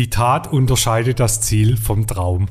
Die Tat unterscheidet das Ziel vom Traum.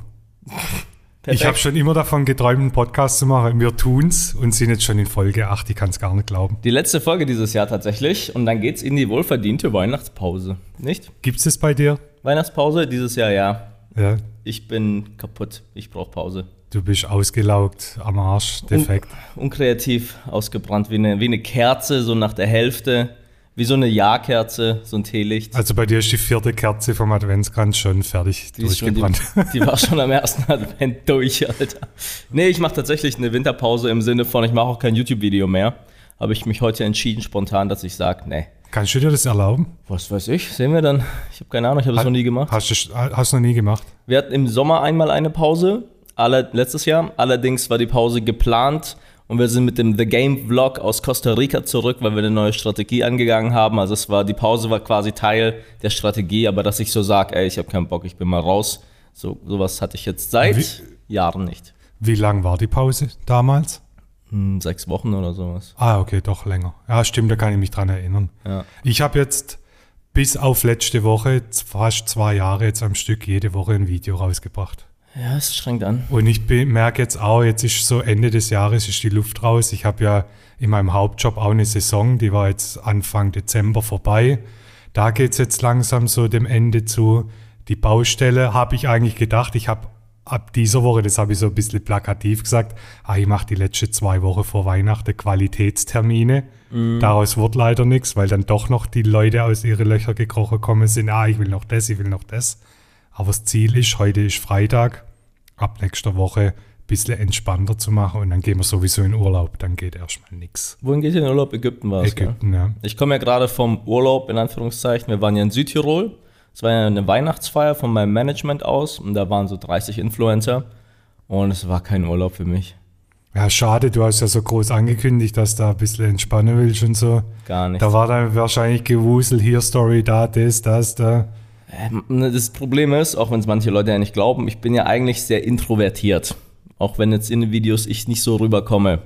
Ich habe schon immer davon geträumt, einen Podcast zu machen. Wir tun's und sind jetzt schon in Folge 8. Ich kann es gar nicht glauben. Die letzte Folge dieses Jahr tatsächlich. Und dann geht's in die wohlverdiente Weihnachtspause. Nicht? Gibt's es bei dir? Weihnachtspause dieses Jahr, ja. Ja. Ich bin kaputt. Ich brauche Pause. Du bist ausgelaugt, am Arsch, defekt. Un unkreativ, ausgebrannt, wie eine, wie eine Kerze, so nach der Hälfte. Wie so eine Jahrkerze, so ein Teelicht. Also bei dir ist die vierte Kerze vom Adventskranz schon fertig Die, ist schon, die, durchgebrannt. die war schon am ersten Advent durch, Alter. Nee, ich mache tatsächlich eine Winterpause im Sinne von, ich mache auch kein YouTube-Video mehr. Habe ich mich heute entschieden, spontan, dass ich sage, nee. Kannst du dir das erlauben? Was weiß ich, sehen wir dann. Ich habe keine Ahnung, ich habe das noch nie gemacht. Hast du hast noch nie gemacht? Wir hatten im Sommer einmal eine Pause, alle, letztes Jahr. Allerdings war die Pause geplant und wir sind mit dem The Game Vlog aus Costa Rica zurück, weil wir eine neue Strategie angegangen haben. Also es war die Pause war quasi Teil der Strategie, aber dass ich so sage, ey, ich habe keinen Bock, ich bin mal raus. So sowas hatte ich jetzt seit Wie- Jahren nicht. Wie lang war die Pause damals? Hm, sechs Wochen oder sowas. Ah, okay, doch länger. Ja, stimmt, da kann ich mich dran erinnern. Ja. Ich habe jetzt bis auf letzte Woche fast zwei Jahre jetzt am Stück jede Woche ein Video rausgebracht. Ja, es strengt an. Und ich merke jetzt auch, jetzt ist so Ende des Jahres ist die Luft raus. Ich habe ja in meinem Hauptjob auch eine Saison, die war jetzt Anfang Dezember vorbei. Da geht es jetzt langsam so dem Ende zu. Die Baustelle habe ich eigentlich gedacht, ich habe ab dieser Woche, das habe ich so ein bisschen plakativ gesagt, ah, ich mache die letzten zwei Wochen vor Weihnachten Qualitätstermine. Daraus wird leider nichts, weil dann doch noch die Leute aus ihren Löcher gekrochen kommen sind, ah, ich will noch das, ich will noch das. Aber das Ziel ist, heute ist Freitag, ab nächster Woche ein bisschen entspannter zu machen und dann gehen wir sowieso in Urlaub, dann geht erstmal nichts. Wohin geht ihr in Urlaub? Ägypten war es? Ägypten, ja. Ich komme ja gerade vom Urlaub, in Anführungszeichen. Wir waren ja in Südtirol. Es war ja eine Weihnachtsfeier von meinem Management aus und da waren so 30 Influencer und es war kein Urlaub für mich. Ja, schade, du hast ja so groß angekündigt, dass du da ein bisschen entspannen willst und so. Gar nicht. Da war dann wahrscheinlich Gewusel, hier Story, da, das, das, da. Das Problem ist, auch wenn es manche Leute ja nicht glauben, ich bin ja eigentlich sehr introvertiert. Auch wenn jetzt in den Videos ich nicht so rüberkomme.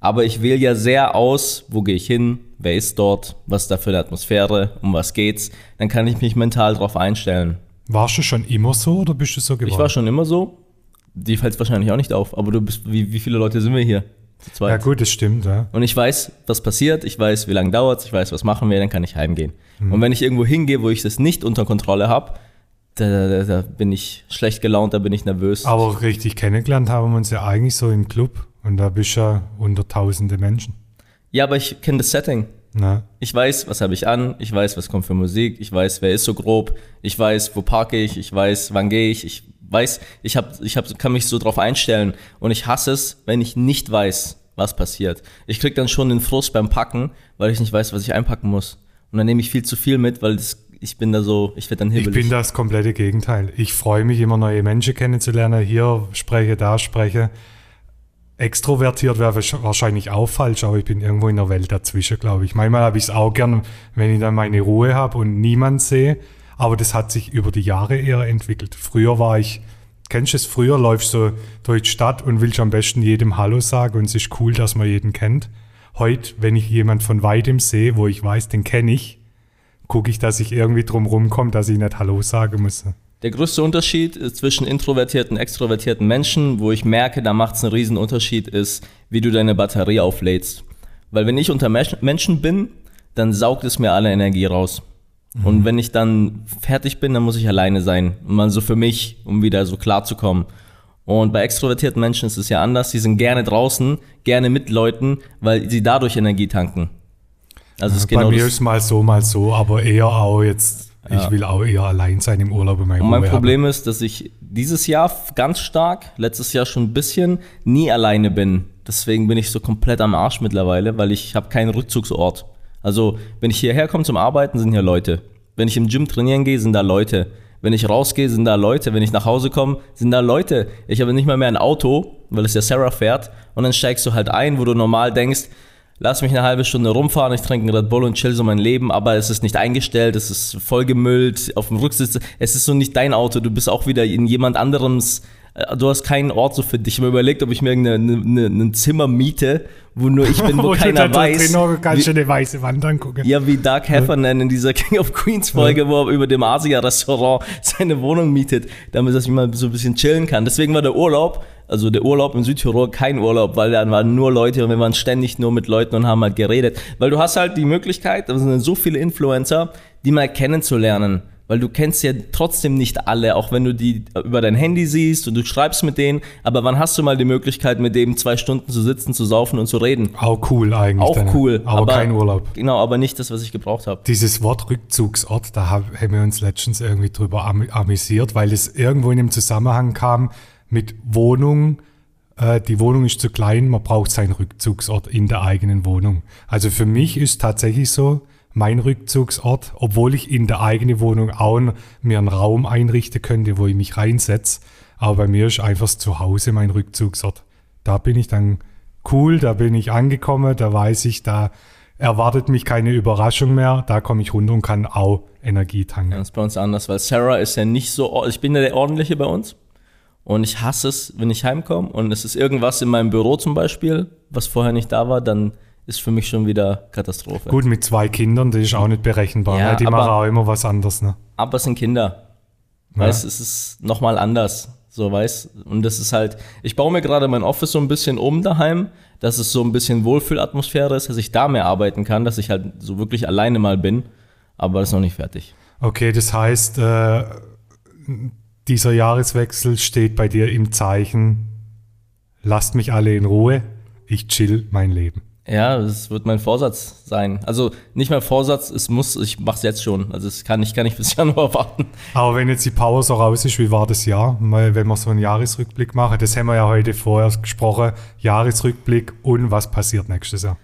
Aber ich wähle ja sehr aus, wo gehe ich hin, wer ist dort, was ist da für eine Atmosphäre, um was geht's. Dann kann ich mich mental darauf einstellen. Warst du schon immer so oder bist du so geworden? Ich war schon immer so. Die fällt wahrscheinlich auch nicht auf, aber du bist, wie, wie viele Leute sind wir hier? Ja gut, das stimmt, ja. Und ich weiß, was passiert, ich weiß, wie lange dauert ich weiß, was machen wir, dann kann ich heimgehen. Mhm. Und wenn ich irgendwo hingehe, wo ich das nicht unter Kontrolle habe, da, da, da bin ich schlecht gelaunt, da bin ich nervös. Aber richtig kennengelernt haben wir uns ja eigentlich so im Club und da bist du ja unter tausende Menschen. Ja, aber ich kenne das Setting. Na, Ich weiß, was habe ich an, ich weiß, was kommt für Musik, ich weiß, wer ist so grob, ich weiß, wo parke ich, ich weiß, wann gehe ich, ich weiß, ich, hab, ich hab, kann mich so drauf einstellen und ich hasse es, wenn ich nicht weiß, was passiert. Ich krieg dann schon den Frust beim Packen, weil ich nicht weiß, was ich einpacken muss. Und dann nehme ich viel zu viel mit, weil das, ich bin da so, ich werde dann ich hibbelig. bin das komplette Gegenteil. Ich freue mich immer, neue Menschen kennenzulernen. Hier spreche, da spreche. Extrovertiert wäre wahrsch- wahrscheinlich auch falsch, aber ich bin irgendwo in der Welt dazwischen, glaube ich. Manchmal habe ich es auch gern, wenn ich dann meine Ruhe habe und niemand sehe. Aber das hat sich über die Jahre eher entwickelt. Früher war ich, kennst du es, früher läufst du durch die Stadt und willst am besten jedem Hallo sagen und es ist cool, dass man jeden kennt. Heute, wenn ich jemand von weitem sehe, wo ich weiß, den kenne ich, gucke ich, dass ich irgendwie drum rumkomme, dass ich nicht Hallo sagen muss. Der größte Unterschied zwischen introvertierten und extrovertierten Menschen, wo ich merke, da macht es einen riesen Unterschied, ist, wie du deine Batterie auflädst. Weil wenn ich unter Menschen bin, dann saugt es mir alle Energie raus. Und wenn ich dann fertig bin, dann muss ich alleine sein. Und mal so für mich, um wieder so klar zu kommen. Und bei extrovertierten Menschen ist es ja anders. Die sind gerne draußen, gerne mit Leuten, weil sie dadurch Energie tanken. Also es Bei genau mir das. ist mal so, mal so, aber eher auch jetzt, ich will auch eher allein sein im Urlaub und meine Und mein Problem ist, dass ich dieses Jahr ganz stark, letztes Jahr schon ein bisschen, nie alleine bin. Deswegen bin ich so komplett am Arsch mittlerweile, weil ich habe keinen Rückzugsort. Also, wenn ich hierher komme zum Arbeiten, sind hier Leute. Wenn ich im Gym trainieren gehe, sind da Leute. Wenn ich rausgehe, sind da Leute. Wenn ich nach Hause komme, sind da Leute. Ich habe nicht mal mehr ein Auto, weil es ja Sarah fährt. Und dann steigst du halt ein, wo du normal denkst, lass mich eine halbe Stunde rumfahren, ich trinke einen Red Bull und chill so mein Leben, aber es ist nicht eingestellt, es ist vollgemüllt, auf dem Rücksitz, es ist so nicht dein Auto, du bist auch wieder in jemand anderems Du hast keinen Ort so für dich. Ich habe mir überlegt, ob ich mir irgendein Zimmer miete, wo nur ich bin, wo, Wo keiner weiß. drin kannst du eine weiße Wand angucken. ja, wie Doug Heffernan in dieser King of Queens Folge, wo er über dem Asia-Restaurant seine Wohnung mietet, damit dass ich mal so ein bisschen chillen kann. Deswegen war der Urlaub, also der Urlaub in Südtirol kein Urlaub, weil dann waren nur Leute und wir waren ständig nur mit Leuten und haben halt geredet. Weil du hast halt die Möglichkeit, da sind so viele Influencer, die mal kennenzulernen. Weil du kennst ja trotzdem nicht alle, auch wenn du die über dein Handy siehst und du schreibst mit denen. Aber wann hast du mal die Möglichkeit, mit dem zwei Stunden zu sitzen, zu saufen und zu reden? Auch cool eigentlich. Auch dann. cool. Aber, kein Urlaub. Genau, aber nicht das, was ich gebraucht habe. Dieses Wort Rückzugsort, da hab- haben wir uns letztens irgendwie drüber am amüsiert, weil es irgendwo in einem Zusammenhang kam mit Wohnung. Äh, die Wohnung ist zu klein, man braucht seinen Rückzugsort in der eigenen Wohnung. Also für mich ist tatsächlich so mein Rückzugsort, obwohl ich in der eigenen Wohnung auch mir einen Raum einrichten könnte, wo ich mich reinsetze. Aber bei mir ist einfach das Zuhause mein Rückzugsort. Da bin ich dann cool, da bin ich angekommen, da weiß ich, da erwartet mich keine Überraschung mehr, da komme ich runter und kann auch Energie tanken. Das ist bei uns anders, weil Sarah ist ja nicht so, ich bin ja der Ordentliche bei uns und ich hasse es, wenn ich heimkomme und es ist irgendwas in meinem Büro zum Beispiel, was vorher nicht da war, dann ist für mich schon wieder Katastrophe. Gut, mit zwei Kindern, das ist auch nicht berechenbar. Ja, ne? Die aber- machen auch immer was anderes. Ne? Aber es sind Kinder. Weißt, es ist nochmal anders. So, weißt, und das ist halt, ich baue mir gerade mein Office so ein bisschen um daheim, dass es so ein bisschen Wohlfühlatmosphäre ist, dass ich da mehr arbeiten kann, dass ich halt so wirklich alleine mal bin. Aber das ist noch nicht fertig. Okay, das heißt, äh, dieser Jahreswechsel steht bei dir im Zeichen, lasst mich alle in Ruhe, ich chill mein Leben. Ja, das wird mein Vorsatz sein. Also nicht mein Vorsatz, es muss, ich mache es jetzt schon. Also es kann ich kann nicht bis Januar warten. Aber wenn jetzt die Power so raus ist, wie war das Jahr? Mal, wenn wir so einen Jahresrückblick machen, das haben wir ja heute vorher gesprochen, Jahresrückblick und was passiert nächstes Jahr?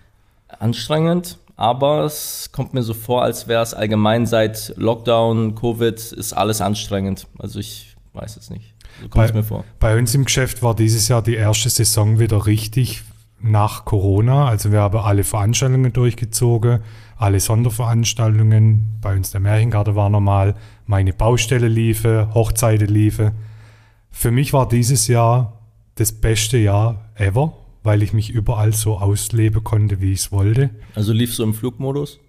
Anstrengend, aber es kommt mir so vor, als wäre es allgemein seit Lockdown, Covid, ist alles anstrengend. Also ich weiß es nicht. So kommt es Bei- mir vor. Bei uns im Geschäft war dieses Jahr die erste Saison wieder richtig nach Corona. Also wir haben alle Veranstaltungen durchgezogen, alle Sonderveranstaltungen. Bei uns der Märchengarten war normal, meine Baustelle liefe, Hochzeiten liefe. Für mich war dieses Jahr das beste Jahr ever, weil ich mich überall so ausleben konnte, wie ich es wollte. Also lief so im Flugmodus.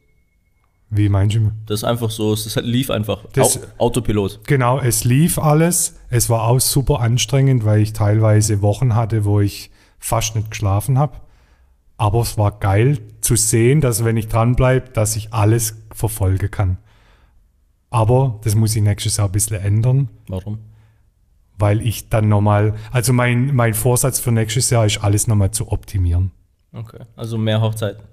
Wie meinst du? Das ist einfach so, es ist- lief einfach. Das- Au Autopilot. Genau, es lief alles. Es war auch super anstrengend, weil ich teilweise Wochen hatte, wo ich fast nicht geschlafen habe. Aber es war geil zu sehen, dass wenn ich dranbleibe, dass ich alles verfolgen kann. Aber das muss ich nächstes Jahr ein bisschen ändern, Warum? weil ich dann nochmal, also mein, mein Vorsatz für nächstes Jahr ist, alles nochmal zu optimieren. Okay. Also mehr Hochzeiten.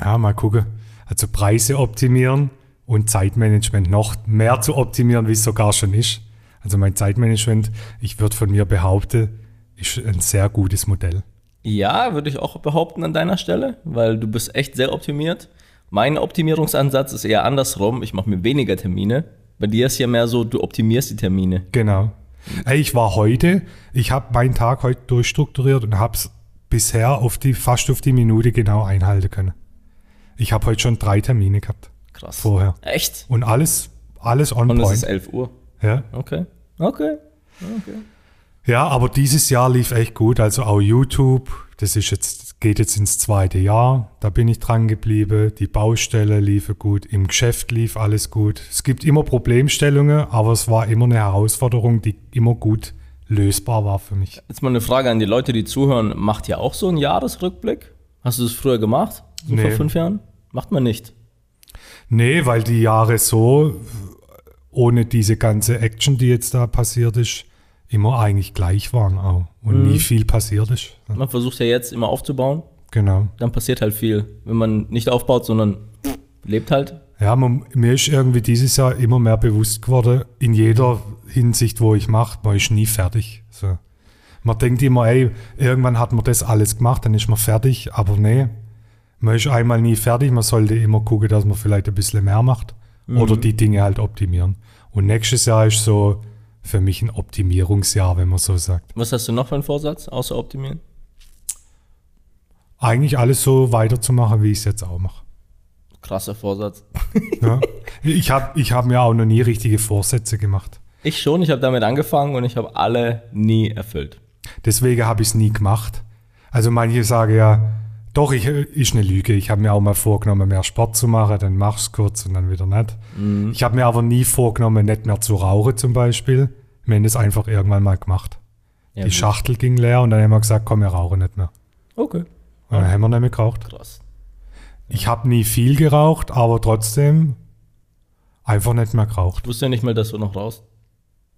Ja, mal gucken. Also Preise optimieren und Zeitmanagement noch mehr zu optimieren, wie es sogar schon ist. Also mein Zeitmanagement, ich würde von mir behaupten, ist ein sehr gutes Modell. Ja, würde ich auch behaupten an deiner Stelle, weil du bist echt sehr optimiert. Mein Optimierungsansatz ist eher andersrum. Ich mache mir weniger Termine. Bei dir ist ja mehr so, du optimierst die Termine. Genau. Ey, ich war heute, ich habe meinen Tag heute durchstrukturiert und habe es bisher auf die, fast auf die Minute genau einhalten können. Ich habe heute schon drei Termine gehabt Krass. vorher. Echt? Und alles, alles on Und es point. ist 11 Uhr. Ja. Okay. Okay. Okay. Ja, aber dieses Jahr lief echt gut. Also auch YouTube, das ist jetzt, geht jetzt ins zweite Jahr. Da bin ich dran geblieben. Die Baustelle lief gut. Im Geschäft lief alles gut. Es gibt immer Problemstellungen, aber es war immer eine Herausforderung, die immer gut lösbar war für mich. Jetzt mal eine Frage an die Leute, die zuhören. Macht ihr auch so einen Jahresrückblick? Hast du das früher gemacht? So vor Nee. fünf Jahren? Macht man nicht. Nee, weil die Jahre so, ohne diese ganze Action, die jetzt da passiert ist, immer eigentlich gleich waren auch. Und nie viel passiert ist. Man versucht ja jetzt immer aufzubauen. Genau. Dann passiert halt viel. Wenn man nicht aufbaut, sondern lebt halt. Ja, man, mir ist irgendwie dieses Jahr immer mehr bewusst geworden, in jeder Hinsicht, wo ich mache, man ist nie fertig. So. Man denkt immer, ey, irgendwann hat man das alles gemacht, dann ist man fertig, aber nee, man ist einmal nie fertig, man sollte immer gucken, dass man vielleicht ein bisschen mehr macht oder die Dinge halt optimieren. Und nächstes Jahr ist so für mich ein Optimierungsjahr, wenn man so sagt. Was hast du noch für einen Vorsatz, außer optimieren? Eigentlich alles so weiterzumachen, wie ich es jetzt auch mache. Krasser Vorsatz. Ja. Ich habe ich hab mir auch noch nie richtige Vorsätze gemacht. Ich schon, ich habe damit angefangen und ich habe alle nie erfüllt. Deswegen habe ich es nie gemacht. Also manche sagen ja, doch, ich, ist eine Lüge. Ich habe mir auch mal vorgenommen, mehr Sport zu machen, dann mach es kurz und dann wieder nicht. Mhm. Ich habe mir aber nie vorgenommen, nicht mehr zu rauchen zum Beispiel. Wir haben das einfach irgendwann mal gemacht. Ja, Die gut. Schachtel ging leer und dann haben wir gesagt, komm, wir rauchen nicht mehr. Okay. Und dann haben wir nicht mehr geraucht. Krass. Ich habe nie viel geraucht, aber trotzdem einfach nicht mehr geraucht. Ich wusste ja nicht mal, dass du noch raus.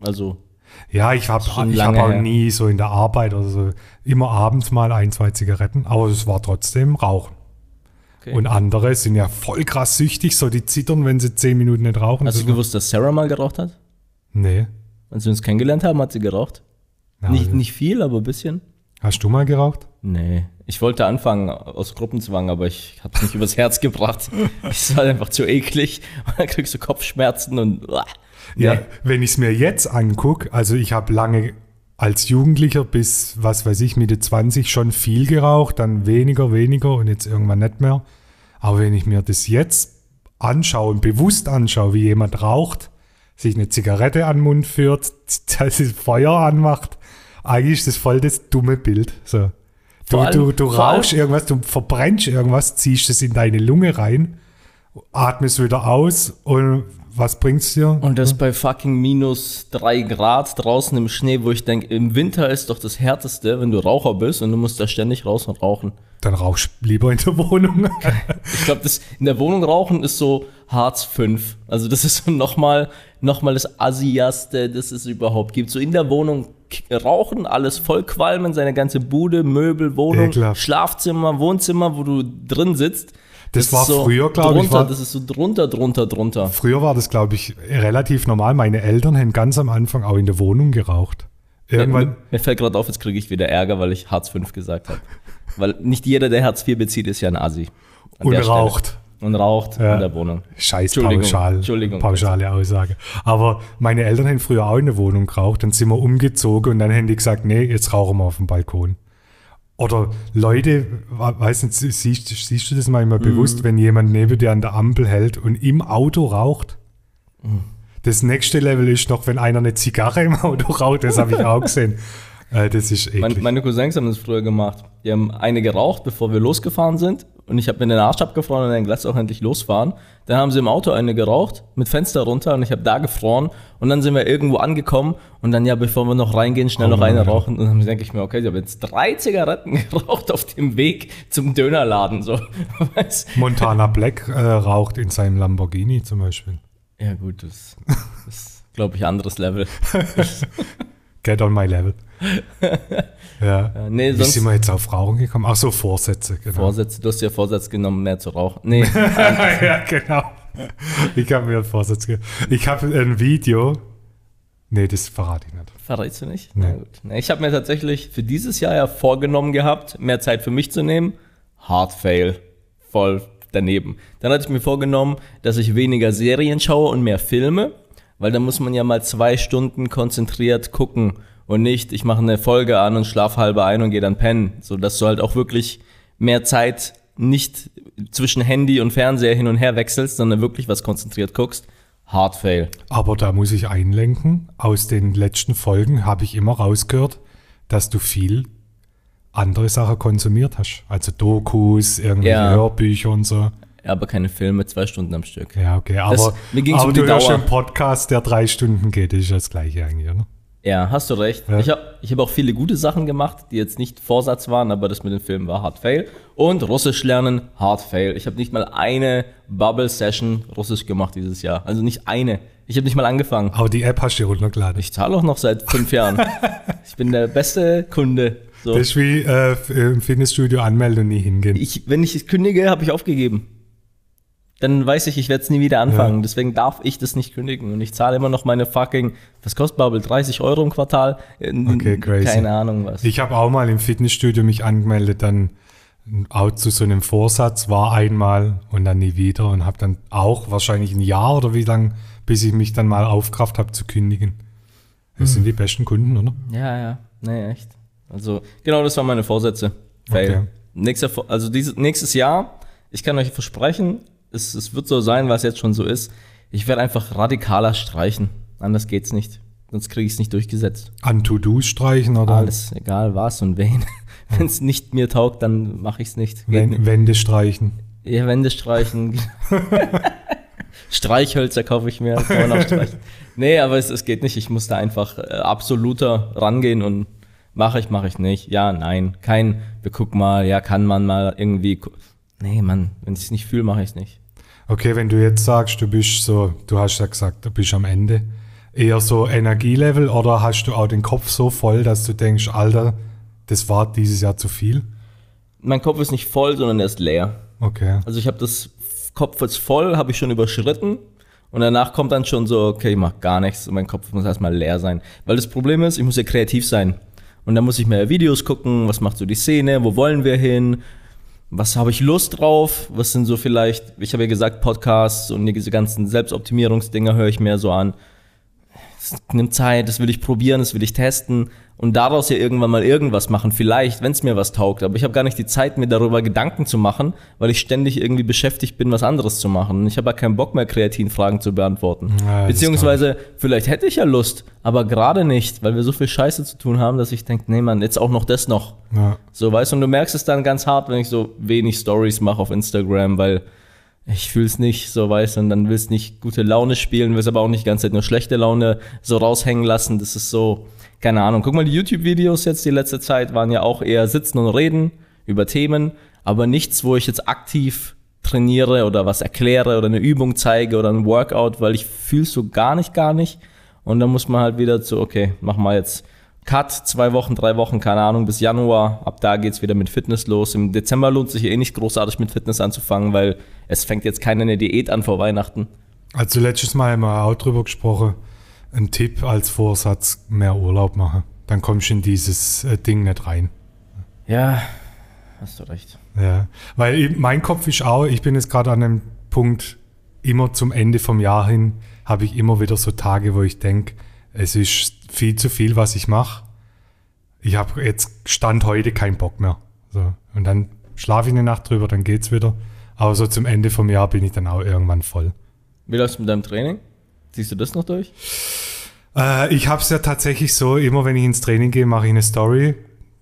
Also, Ja, ich habe hab auch nie so in der Arbeit oder so immer abends mal ein, zwei Zigaretten, aber es war trotzdem Rauchen. okay. Und andere sind ja voll krass süchtig, so die zittern, wenn sie zehn Minuten nicht rauchen. Hast du gewusst, dass Sarah mal geraucht hat? Nee. Als wir uns kennengelernt haben, hat sie geraucht. Ja, nicht, also- nicht viel, aber ein bisschen. Hast du mal geraucht? Nee. Ich wollte anfangen aus Gruppenzwang, aber ich habe es nicht übers Herz gebracht. Es war einfach zu eklig. Und dann kriegst du Kopfschmerzen und. Ja, Nee. wenn ich es mir jetzt angucke, also ich habe lange als Jugendlicher bis, was weiß ich, Mitte 20 schon viel geraucht, dann weniger, weniger und jetzt irgendwann nicht mehr. Aber wenn ich mir das jetzt anschaue und bewusst anschaue, wie jemand raucht, sich eine Zigarette an den Mund führt, das Feuer anmacht, eigentlich ist das voll das dumme Bild. So. Du, allem- du, du rauchst irgendwas, du verbrennst irgendwas, ziehst es in deine Lunge rein, atmest wieder aus und was bringt's dir? Und das bei fucking minus drei Grad draußen im Schnee, wo ich denke, im Winter ist doch das Härteste, wenn du Raucher bist und du musst da ständig raus und rauchen. Dann rauchst du lieber in der Wohnung. Ich glaube, das in der Wohnung rauchen ist so Hartz 5. Also das ist so nochmal noch mal das Assiaste, das es überhaupt gibt. So in der Wohnung rauchen, alles voll qualmen, seine ganze Bude, Möbel, Wohnung, Ekelhaft. Schlafzimmer, Wohnzimmer, wo du drin sitzt. Das war so früher, glaub ich, war- Das ist so drunter, drunter, drunter. Früher war das, glaube ich, relativ normal. Meine Eltern haben ganz am Anfang auch in der Wohnung geraucht. Irgendwann, Mir, mir fällt gerade auf, jetzt kriege ich wieder Ärger, weil ich Hartz 5 gesagt habe. weil nicht jeder, der Hartz 4 bezieht, ist ja ein Asi. An und Stelle. raucht. Und raucht Ja. in der Wohnung. Scheiß Entschuldigung, pauschal, Entschuldigung. pauschale Aussage. Aber meine Eltern haben früher auch in der Wohnung geraucht. Dann sind wir umgezogen und dann haben die gesagt, nee, jetzt rauchen wir auf dem Balkon. Oder Leute, we- weiß nicht, siehst, siehst du das manchmal Mhm. bewusst, wenn jemand neben dir an der Ampel hält und im Auto raucht? Mhm. Das nächste Level ist noch, wenn einer eine Zigarre im Auto raucht, das habe ich auch gesehen. Äh, das ist eklig. Mein, meine Cousins haben das früher gemacht. Die haben eine geraucht, bevor wir losgefahren sind. Und ich habe mir den Arsch abgefroren und dann gleich auch endlich losfahren. Dann haben sie im Auto eine geraucht, mit Fenster runter und ich habe da gefroren. Und dann sind wir irgendwo angekommen und dann, ja, bevor wir noch reingehen, schnell Oh noch eine rauchen. Und dann denke ich mir, okay, ich habe jetzt drei Zigaretten geraucht auf dem Weg zum Dönerladen. So. Montana Black äh, raucht in seinem Lamborghini zum Beispiel. Ja, gut, das, das glaube ich, anderes Level. Get on my level. ja. Ja, nee, Wie sind wir jetzt auf Rauchen gekommen? Ach so, Vorsätze. Genau. Vorsätze. Du hast ja Vorsatz genommen, mehr zu rauchen. Nee, ja, genau. Ich habe mir einen Vorsatz gegeben. Ich habe ein Video. Nee, das verrate ich nicht. Verrätst du nicht? Nee. Na gut. Na, Ich habe mir tatsächlich für dieses Jahr ja vorgenommen gehabt, mehr Zeit für mich zu nehmen. Hard Fail. Voll daneben. Dann hatte ich mir vorgenommen, dass ich weniger Serien schaue und mehr Filme, weil da muss man ja mal zwei Stunden konzentriert gucken und nicht, ich mache eine Folge an und schlafe halbe ein und gehe dann pennen. So dass du halt auch wirklich mehr Zeit nicht zwischen Handy und Fernseher hin und her wechselst, sondern wirklich was konzentriert guckst. Hard Fail. Aber da muss ich einlenken. Aus den letzten Folgen habe ich immer rausgehört, dass du viel andere Sachen konsumiert hast. Also Dokus, irgendwelche Ja. Hörbücher und so. Ja, aber keine Filme, zwei Stunden am Stück. Ja, okay. Aber, Das- mir ging's aber um du die hörst Dauer. einen Podcast, der drei Stunden geht, ist ja das gleiche eigentlich, oder? Ja, hast du recht. Ja. Ich habe ich hab auch viele gute Sachen gemacht, die jetzt nicht Vorsatz waren, aber das mit den Filmen war Hard Fail. Und Russisch lernen, Hard Fail. Ich habe nicht mal eine Bubble-Session Russisch gemacht dieses Jahr. Also nicht eine. Ich habe nicht mal angefangen. Aber die App hast du runtergeladen. Ich zahle auch noch seit fünf Jahren. Ich bin der beste Kunde. So. Das ist wie äh, im Fitnessstudio anmelden und nie hingehen. Ich, wenn ich es kündige, habe ich aufgegeben. Dann weiß ich, ich werde es nie wieder anfangen. Ja. Deswegen darf ich das nicht kündigen. Und ich zahle immer noch meine fucking, was kostet Bubble? 30 Euro im Quartal? Okay, crazy. Keine Ahnung was. Ich habe auch mal im Fitnessstudio mich angemeldet, dann auch zu so einem Vorsatz, war einmal und dann nie wieder und habe dann auch wahrscheinlich ein Jahr oder wie lang, bis ich mich dann mal aufkraft habe zu kündigen. Das sind die besten Kunden, oder? Ja, ja. Nee, echt. Also, genau das waren meine Vorsätze. Fail. Okay. Nächster, also dieses, nächstes Jahr, ich kann euch versprechen, es, es wird so sein, was jetzt schon so ist. Ich werde einfach radikaler streichen. Anders geht's nicht. sonst kriege ich es nicht durchgesetzt. An To-Dos streichen oder? Alles, egal was und wen. Wenn es nicht mir taugt, dann mache ich es nicht. Nicht. Wände streichen. Ja, Wände streichen. Streichhölzer kaufe ich mir, kann man auch streichen. Nee, aber es, es geht nicht. Ich muss da einfach äh, absoluter rangehen und mache ich, mache ich nicht. Ja, nein. Kein, wir gucken mal, ja, kann man mal irgendwie. Nee, Mann, wenn ich es nicht fühle, mache ich es nicht. Okay, wenn du jetzt sagst, du bist so, du hast ja gesagt, du bist am Ende, eher so Energielevel oder hast du auch den Kopf so voll, dass du denkst, Alter, das war dieses Jahr zu viel? Mein Kopf ist nicht voll, sondern er ist leer. Okay. Also ich habe das Kopf jetzt voll, habe ich schon überschritten. Und danach kommt dann schon so, okay, ich mach gar nichts und mein Kopf muss erstmal leer sein. Weil das Problem ist, ich muss ja kreativ sein. Und dann muss ich mehr Videos gucken, was macht so die Szene, wo wollen wir hin, was habe ich Lust drauf, was sind so vielleicht, ich habe ja gesagt, Podcasts und diese ganzen Selbstoptimierungsdinger höre ich mehr so an. Es nimmt Zeit, das will ich probieren, das will ich testen und daraus ja irgendwann mal irgendwas machen, vielleicht, wenn es mir was taugt. Aber ich habe gar nicht die Zeit, mir darüber Gedanken zu machen, weil ich ständig irgendwie beschäftigt bin, was anderes zu machen. Und ich habe ja keinen Bock mehr, kreativen Fragen zu beantworten. Ja, das Beziehungsweise, vielleicht hätte ich ja Lust, aber gerade nicht, weil wir so viel Scheiße zu tun haben, dass ich denke, nee, Mann, jetzt auch noch das noch. Ja. So, weißt du, und du merkst es dann ganz hart, wenn ich so wenig Stories mache auf Instagram, weil ich fühl's nicht, so weißt und dann willst nicht gute Laune spielen, willst aber auch nicht die ganze Zeit nur schlechte Laune so raushängen lassen. Das ist so, keine Ahnung. Guck mal, die YouTube-Videos jetzt die letzte Zeit waren ja auch eher sitzen und reden über Themen, aber nichts, wo ich jetzt aktiv trainiere oder was erkläre oder eine Übung zeige oder ein Workout, weil ich fühl's so gar nicht, gar nicht. Und dann muss man halt wieder so, okay, mach mal jetzt Cut, zwei Wochen, drei Wochen, keine Ahnung, bis Januar. Ab da geht's wieder mit Fitness los. Im Dezember lohnt sich eh nicht großartig mit Fitness anzufangen, weil es fängt jetzt keiner eine Diät an vor Weihnachten. Also letztes Mal haben wir auch drüber gesprochen, ein Tipp als Vorsatz, mehr Urlaub machen. Dann kommst du in dieses äh, Ding nicht rein. Ja, hast du recht. Ja, weil mein Kopf ist auch, ich bin jetzt gerade an einem Punkt, immer zum Ende vom Jahr hin, habe ich immer wieder so Tage, wo ich denke, es ist viel zu viel, was ich mache. Ich habe jetzt Stand heute keinen Bock mehr. So. Und dann schlafe ich eine Nacht drüber, dann geht's wieder. Aber so zum Ende vom Jahr bin ich dann auch irgendwann voll. Wie läuft's mit deinem Training? Ziehst du das noch durch? Äh, ich habe es ja tatsächlich so, immer wenn ich ins Training gehe, mache ich eine Story.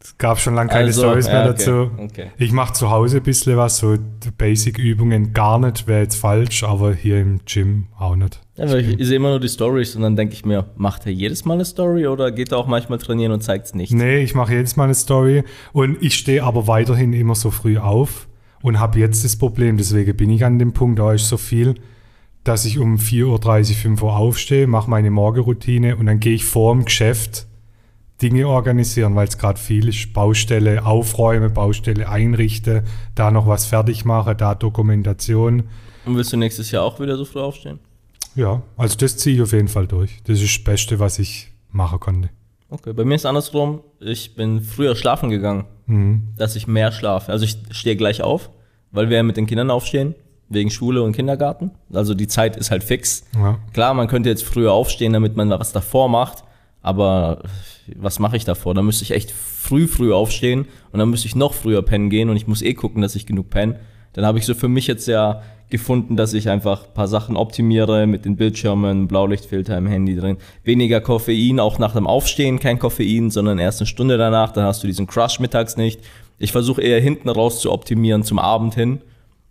Es gab schon lange keine Also, Stories mehr ja, okay, dazu. okay. Ich mache zu Hause ein bisschen was, so Basic-Übungen gar nicht, wäre jetzt falsch, aber hier im Gym auch nicht. Ja, weil ich, ich sehe immer nur die Stories und dann denke ich mir, macht er jedes Mal eine Story oder geht er auch manchmal trainieren und zeigt's nicht? Nee, ich mache jedes Mal eine Story und ich stehe aber weiterhin immer so früh auf und habe jetzt das Problem, deswegen bin ich an dem Punkt, da ist so viel, dass ich um 4.30 Uhr, 5 Uhr aufstehe, mache meine Morgenroutine und dann gehe ich vor dem Geschäft Dinge organisieren, weil es gerade viel ist. Baustelle aufräume, Baustelle einrichte, da noch was fertig mache, da Dokumentation. Und willst du nächstes Jahr auch wieder so früh aufstehen? Ja, also das ziehe ich auf jeden Fall durch. Das ist das Beste, was ich machen konnte. Okay, bei mir ist andersrum. Ich bin früher schlafen gegangen, dass ich mehr schlafe. Also ich stehe gleich auf, weil wir ja mit den Kindern aufstehen, wegen Schule und Kindergarten. Also die Zeit ist halt fix. Ja. Klar, man könnte jetzt früher aufstehen, damit man was davor macht, aber was mache ich davor? Da müsste ich echt früh, früh aufstehen und dann müsste ich noch früher pennen gehen und ich muss eh gucken, dass ich genug penne. Dann habe ich so für mich jetzt ja gefunden, dass ich einfach ein paar Sachen optimiere mit den Bildschirmen, Blaulichtfilter im Handy drin. Weniger Koffein, auch nach dem Aufstehen kein Koffein, sondern erst eine Stunde danach, dann hast du diesen Crush mittags nicht. Ich versuche eher hinten raus zu optimieren zum Abend hin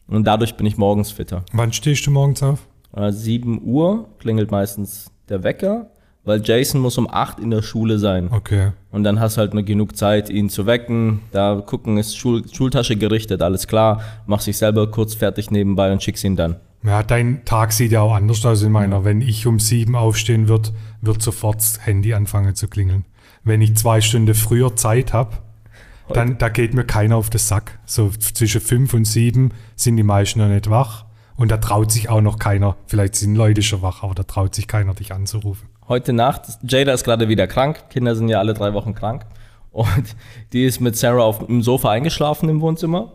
und dadurch bin ich morgens fitter. Wann stehst du morgens auf? Äh, 7 Uhr klingelt meistens der Wecker, weil Jason muss um 8 in der Schule sein. Okay. Und dann hast du halt nur genug Zeit, ihn zu wecken. Da gucken, ist Schul Schultasche gerichtet, alles klar. Machst dich selber kurz fertig nebenbei und schickst ihn dann. Ja, dein Tag sieht ja auch anders aus in meiner. Wenn ich um sieben aufstehen würde, wird sofort das Handy anfangen zu klingeln. Wenn ich zwei Stunden früher Zeit habe, dann da geht mir keiner auf den Sack. So zwischen fünf und sieben sind die meisten noch nicht wach. Und da traut sich auch noch keiner. Vielleicht sind Leute schon wach, aber da traut sich keiner, dich anzurufen. Heute Nacht, Jada ist gerade wieder krank. Kinder sind ja alle drei Wochen krank. Und die ist mit Sarah auf dem Sofa eingeschlafen im Wohnzimmer.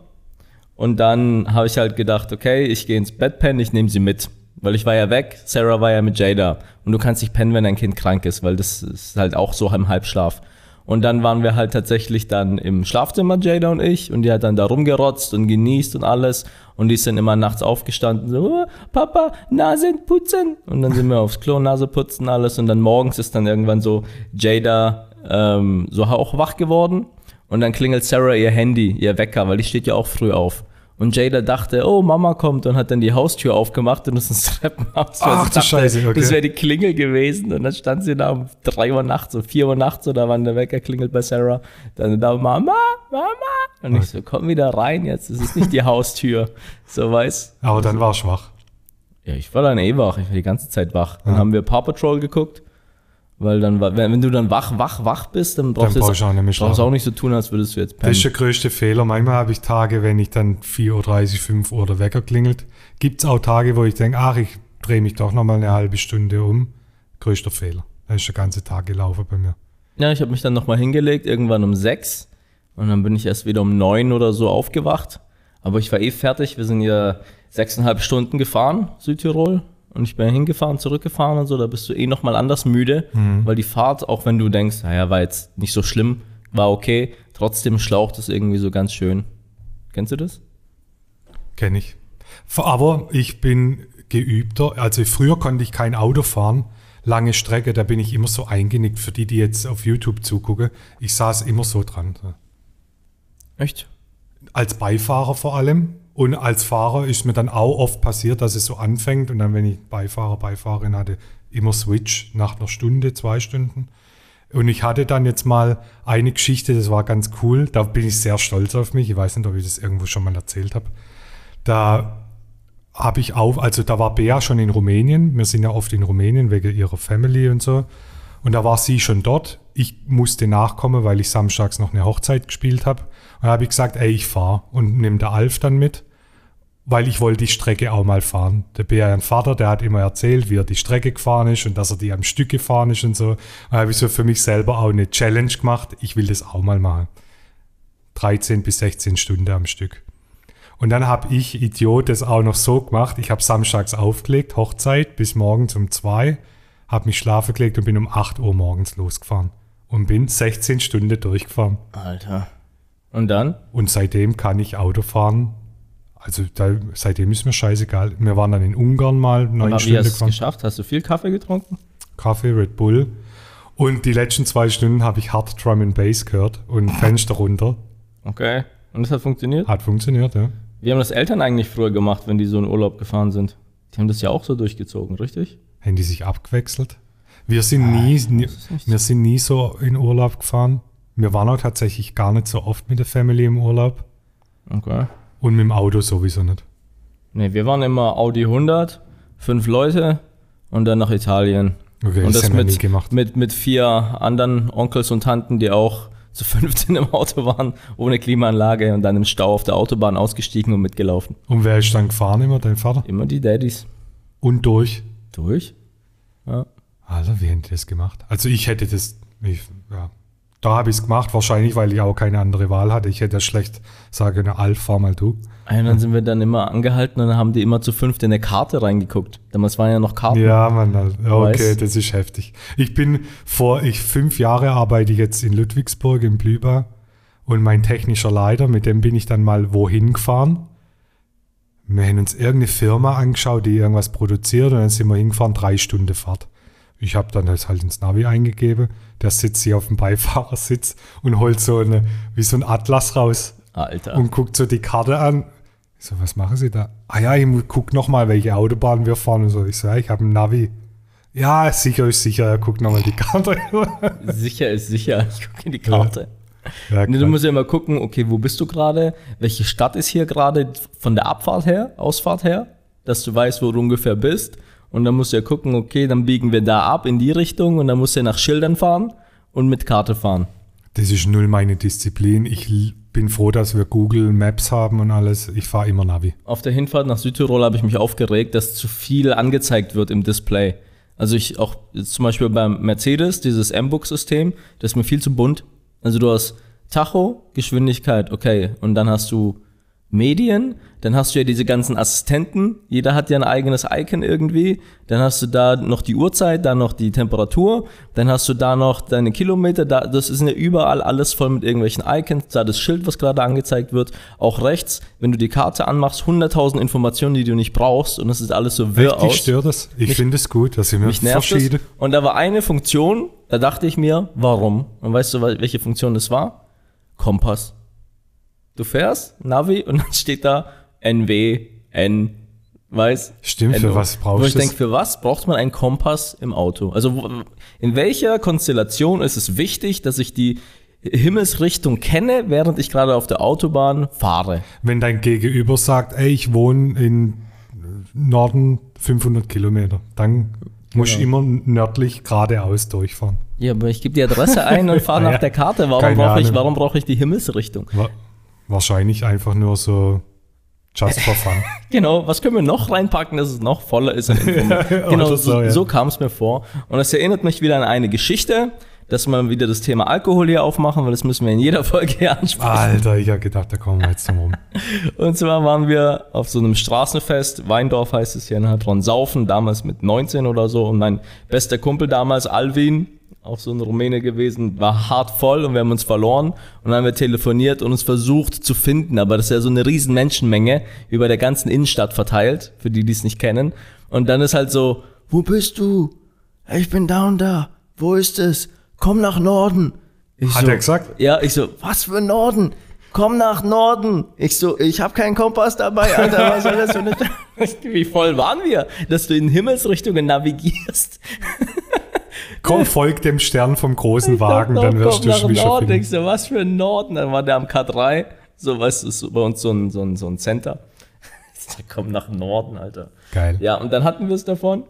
Und dann habe ich halt gedacht, okay, ich gehe ins Bett pennen, ich nehme sie mit. Weil ich war ja weg, Sarah war ja mit Jada. Und du kannst nicht pennen, wenn dein Kind krank ist, weil das ist halt auch so im Halbschlaf. Und dann waren wir halt tatsächlich dann im Schlafzimmer, Jada und ich, und die hat dann da rumgerotzt und genießt und alles. Und die ist dann immer nachts aufgestanden, so, oh, Papa, Nasen putzen. Und dann sind wir aufs Klo, Nase putzen, alles. Und dann morgens ist dann irgendwann so Jada ähm, so auch wach geworden. Und dann klingelt Sarah ihr Handy, ihr Wecker, weil die steht ja auch früh auf. Und Jada dachte, oh, Mama kommt und hat dann die Haustür aufgemacht und ist ins Treppenhaus. Ach du dachte, Scheiße, okay. Das wäre die Klingel gewesen. Und dann stand sie da um 3 Uhr nachts, um 4 Uhr nachts oder wann der Wecker klingelt bei Sarah. Dann da, Mama, Mama. Und ich so, komm wieder rein jetzt. Es ist nicht die Haustür. So weiß. Aber dann war schwach. Ja, ich war dann eh wach. Ich war die ganze Zeit wach. Dann haben wir Paw Patrol geguckt. Weil dann, wenn, du dann wach, wach, wach bist, dann brauchst du brauchst auch nicht brauchst auch nicht so tun, als würdest du jetzt Das ist pennen. der größte Fehler. Manchmal habe ich Tage, wenn ich dann 4.30 Uhr, 5 Uhr der Wecker klingelt. Gibt es auch Tage, wo ich denke, ach, ich drehe mich doch nochmal eine halbe Stunde um. Größter Fehler. Da ist der ganze Tag gelaufen bei mir. Ja, ich habe mich dann nochmal hingelegt, irgendwann um sechs. Und dann bin ich erst wieder um neun oder so aufgewacht. Aber ich war eh fertig. Wir sind ja sechseinhalb Stunden gefahren, Südtirol. Und ich bin hingefahren, zurückgefahren und so. Da bist du eh nochmal anders müde. Weil die Fahrt, auch wenn du denkst, naja, war jetzt nicht so schlimm, war okay. Trotzdem schlaucht es irgendwie so ganz schön. Kennst du das? Kenne ich. Aber ich bin geübter. Also früher konnte ich kein Auto fahren. Lange Strecke, da bin ich immer so eingenickt. Für die, die jetzt auf YouTube zugucken, ich saß immer so dran. Echt? Als Beifahrer vor allem. Und als Fahrer ist mir dann auch oft passiert, dass es so anfängt. Und dann, wenn ich Beifahrer, Beifahrerin hatte, immer Switch nach einer Stunde, zwei Stunden. Und ich hatte dann jetzt mal eine Geschichte, das war ganz cool. Da bin ich sehr stolz auf mich. Ich weiß nicht, ob ich das irgendwo schon mal erzählt habe. Da habe ich auf, also da war Bea schon in Rumänien. Wir sind ja oft in Rumänien wegen ihrer Family und so. Und da war sie schon dort. Ich musste nachkommen, weil ich samstags noch eine Hochzeit gespielt habe. Und da habe ich gesagt, ey, ich fahre und nehme der Alf dann mit, weil ich wollte die Strecke auch mal fahren. Der Bea, ein Vater, der hat immer erzählt, wie er die Strecke gefahren ist und dass er die am Stück gefahren ist und so. Da habe ich so für mich selber auch eine Challenge gemacht. Ich will das auch mal machen. 13 bis 16 Stunden am Stück. Und dann habe ich, Idiot, das auch noch so gemacht. Ich habe samstags aufgelegt, Hochzeit, bis morgens um zwei, habe mich schlafen gelegt und bin um 8 Uhr morgens losgefahren. Und bin 16 Stunden durchgefahren. Alter. Und dann? Und seitdem kann ich Auto fahren. Also da, seitdem ist mir scheißegal. Wir waren dann in Ungarn mal neun Aber wie Stunden hast du es geschafft? Hast du viel Kaffee getrunken? Kaffee, Red Bull. Und die letzten zwei Stunden habe ich hart Drum and Bass gehört und Fenster runter. Okay. Und das hat funktioniert? Hat funktioniert, ja. Wie haben das Eltern eigentlich früher gemacht, wenn die so in Urlaub gefahren sind? Die haben das ja auch so durchgezogen, richtig? Haben die sich abgewechselt? Wir sind nie, nie nicht. wir sind nie so in Urlaub gefahren. Wir waren auch tatsächlich gar nicht so oft mit der Family im Urlaub. Okay. Und mit dem Auto sowieso nicht. Nee, wir waren immer Audi 100, fünf Leute und dann nach Italien. Okay, und das, das haben wir nie mit, gemacht. mit, mit vier anderen Onkels und Tanten, die auch zu 15 im Auto waren, ohne Klimaanlage und dann im Stau auf der Autobahn ausgestiegen und mitgelaufen. Und wer ist dann gefahren immer? Dein Vater? Immer die Daddys. Und durch? Durch? Ja. Alter, wie hätten die das gemacht? Also ich hätte das, ich, ja. Da habe ich es gemacht, wahrscheinlich, weil ich auch keine andere Wahl hatte. Ich hätte das schlecht sagen können, Alf, fahr mal du. Und dann sind wir dann immer angehalten und dann haben die immer zu fünft in eine Karte reingeguckt. Damals waren ja noch Karten. Ja, Mann, okay, Weiß. das ist heftig. Ich bin vor, ich fünf Jahre arbeite ich jetzt in Ludwigsburg im Blüber und mein technischer Leiter, mit dem bin ich dann mal wohin gefahren. Wir haben uns irgendeine Firma angeschaut, die irgendwas produziert und dann sind wir hingefahren, drei Stunden Fahrt. Ich habe dann das halt ins Navi eingegeben. Der sitzt hier auf dem Beifahrersitz und holt so eine, wie so ein Atlas raus Alter. und guckt so die Karte an. Ich so, was machen Sie da? Ah ja, ich guck noch mal, welche Autobahn wir fahren und so. Ich so, ja, ich habe ein Navi. Ja, sicher ist sicher. Er guckt nochmal die Karte. Sicher ist sicher. Ich gucke in die Karte. ja, Nee, du musst ja immer gucken, okay, wo bist du gerade? Welche Stadt ist hier gerade von der Abfahrt her, Ausfahrt her, dass du weißt, wo du ungefähr bist. Und dann musst du ja gucken, okay, dann biegen wir da ab in die Richtung und dann musst du ja nach Schildern fahren und mit Karte fahren. das ist null meine Disziplin. Ich bin froh, dass wir Google Maps haben und alles. Ich fahre immer Navi. Auf der Hinfahrt nach Südtirol habe ich mich aufgeregt, dass zu viel angezeigt wird im Display. Also ich auch zum Beispiel beim Mercedes, dieses M-Book-System, das ist mir viel zu bunt. Also du hast Tacho, Geschwindigkeit, okay, und dann hast du Medien, dann hast du ja diese ganzen Assistenten, jeder hat ja ein eigenes Icon irgendwie, dann hast du da noch die Uhrzeit, dann noch die Temperatur, dann hast du da noch deine Kilometer, da, das ist ja überall alles voll mit irgendwelchen Icons, da das Schild, was gerade angezeigt wird, auch rechts, wenn du die Karte anmachst, 100.000 Informationen, die du nicht brauchst und das ist alles so wirr Echt, aus. dich stört das? Ich finde es gut, dass ich mir Mich nervt verschiede. es. Und da war eine Funktion, da dachte ich mir, warum? Und weißt du, wel- welche Funktion das war? Kompass. Du fährst, Navi, und dann steht da NW, N, weiß? Stimmt, für NO. was brauchst Wo ich du denke, für was braucht man einen Kompass im Auto? Also in welcher Konstellation ist es wichtig, dass ich die Himmelsrichtung kenne, während ich gerade auf der Autobahn fahre? Wenn dein Gegenüber sagt, ey, ich wohne in Norden 500 Kilometer, dann musst du Genau. immer nördlich geradeaus durchfahren. Ja, aber ich gebe die Adresse ein und fahre Ja, nach der Karte. Warum brauche ich, warum brauche ich die Himmelsrichtung? Wa wahrscheinlich einfach nur so just for fun. Genau, was können wir noch reinpacken, dass es noch voller ist genau, so, so, kam es mir vor. Und das erinnert mich wieder an eine Geschichte, dass wir wieder das Thema Alkohol hier aufmachen, weil das müssen wir in jeder Folge hier ansprechen. Alter, ich habe gedacht, da kommen wir jetzt drum rum. Und zwar waren wir auf so einem Straßenfest, Weindorf heißt es hier in Heilbronn, Saufen, damals mit 19 oder so. Und mein bester Kumpel damals, Alvin, auch so ein Rumäne gewesen, war hart voll und wir haben uns verloren. Und dann haben wir telefoniert und uns versucht zu finden. Aber das ist ja so eine riesen Menschenmenge über der ganzen Innenstadt verteilt, für die, die es nicht kennen. Und dann ist halt so, wo bist du? Ich bin da und da. Wo ist es? Komm nach Norden. Ich Hat so, er gesagt? ja, ich so, was für Norden? Komm nach Norden. Ich so, ich habe keinen Kompass dabei, Alter. Was soll das für eine Wie voll waren wir, dass du in Himmelsrichtungen navigierst? Komm, folg dem Stern vom großen Wagen, dann wirst du schon Norden. Ich so, was für ein Norden? Dann war der am K3. So, weißt du, ist bei uns so ein, so ein, so ein Center. Ich sag, komm nach Norden, Alter. Geil. Ja, und dann hatten wir es davon.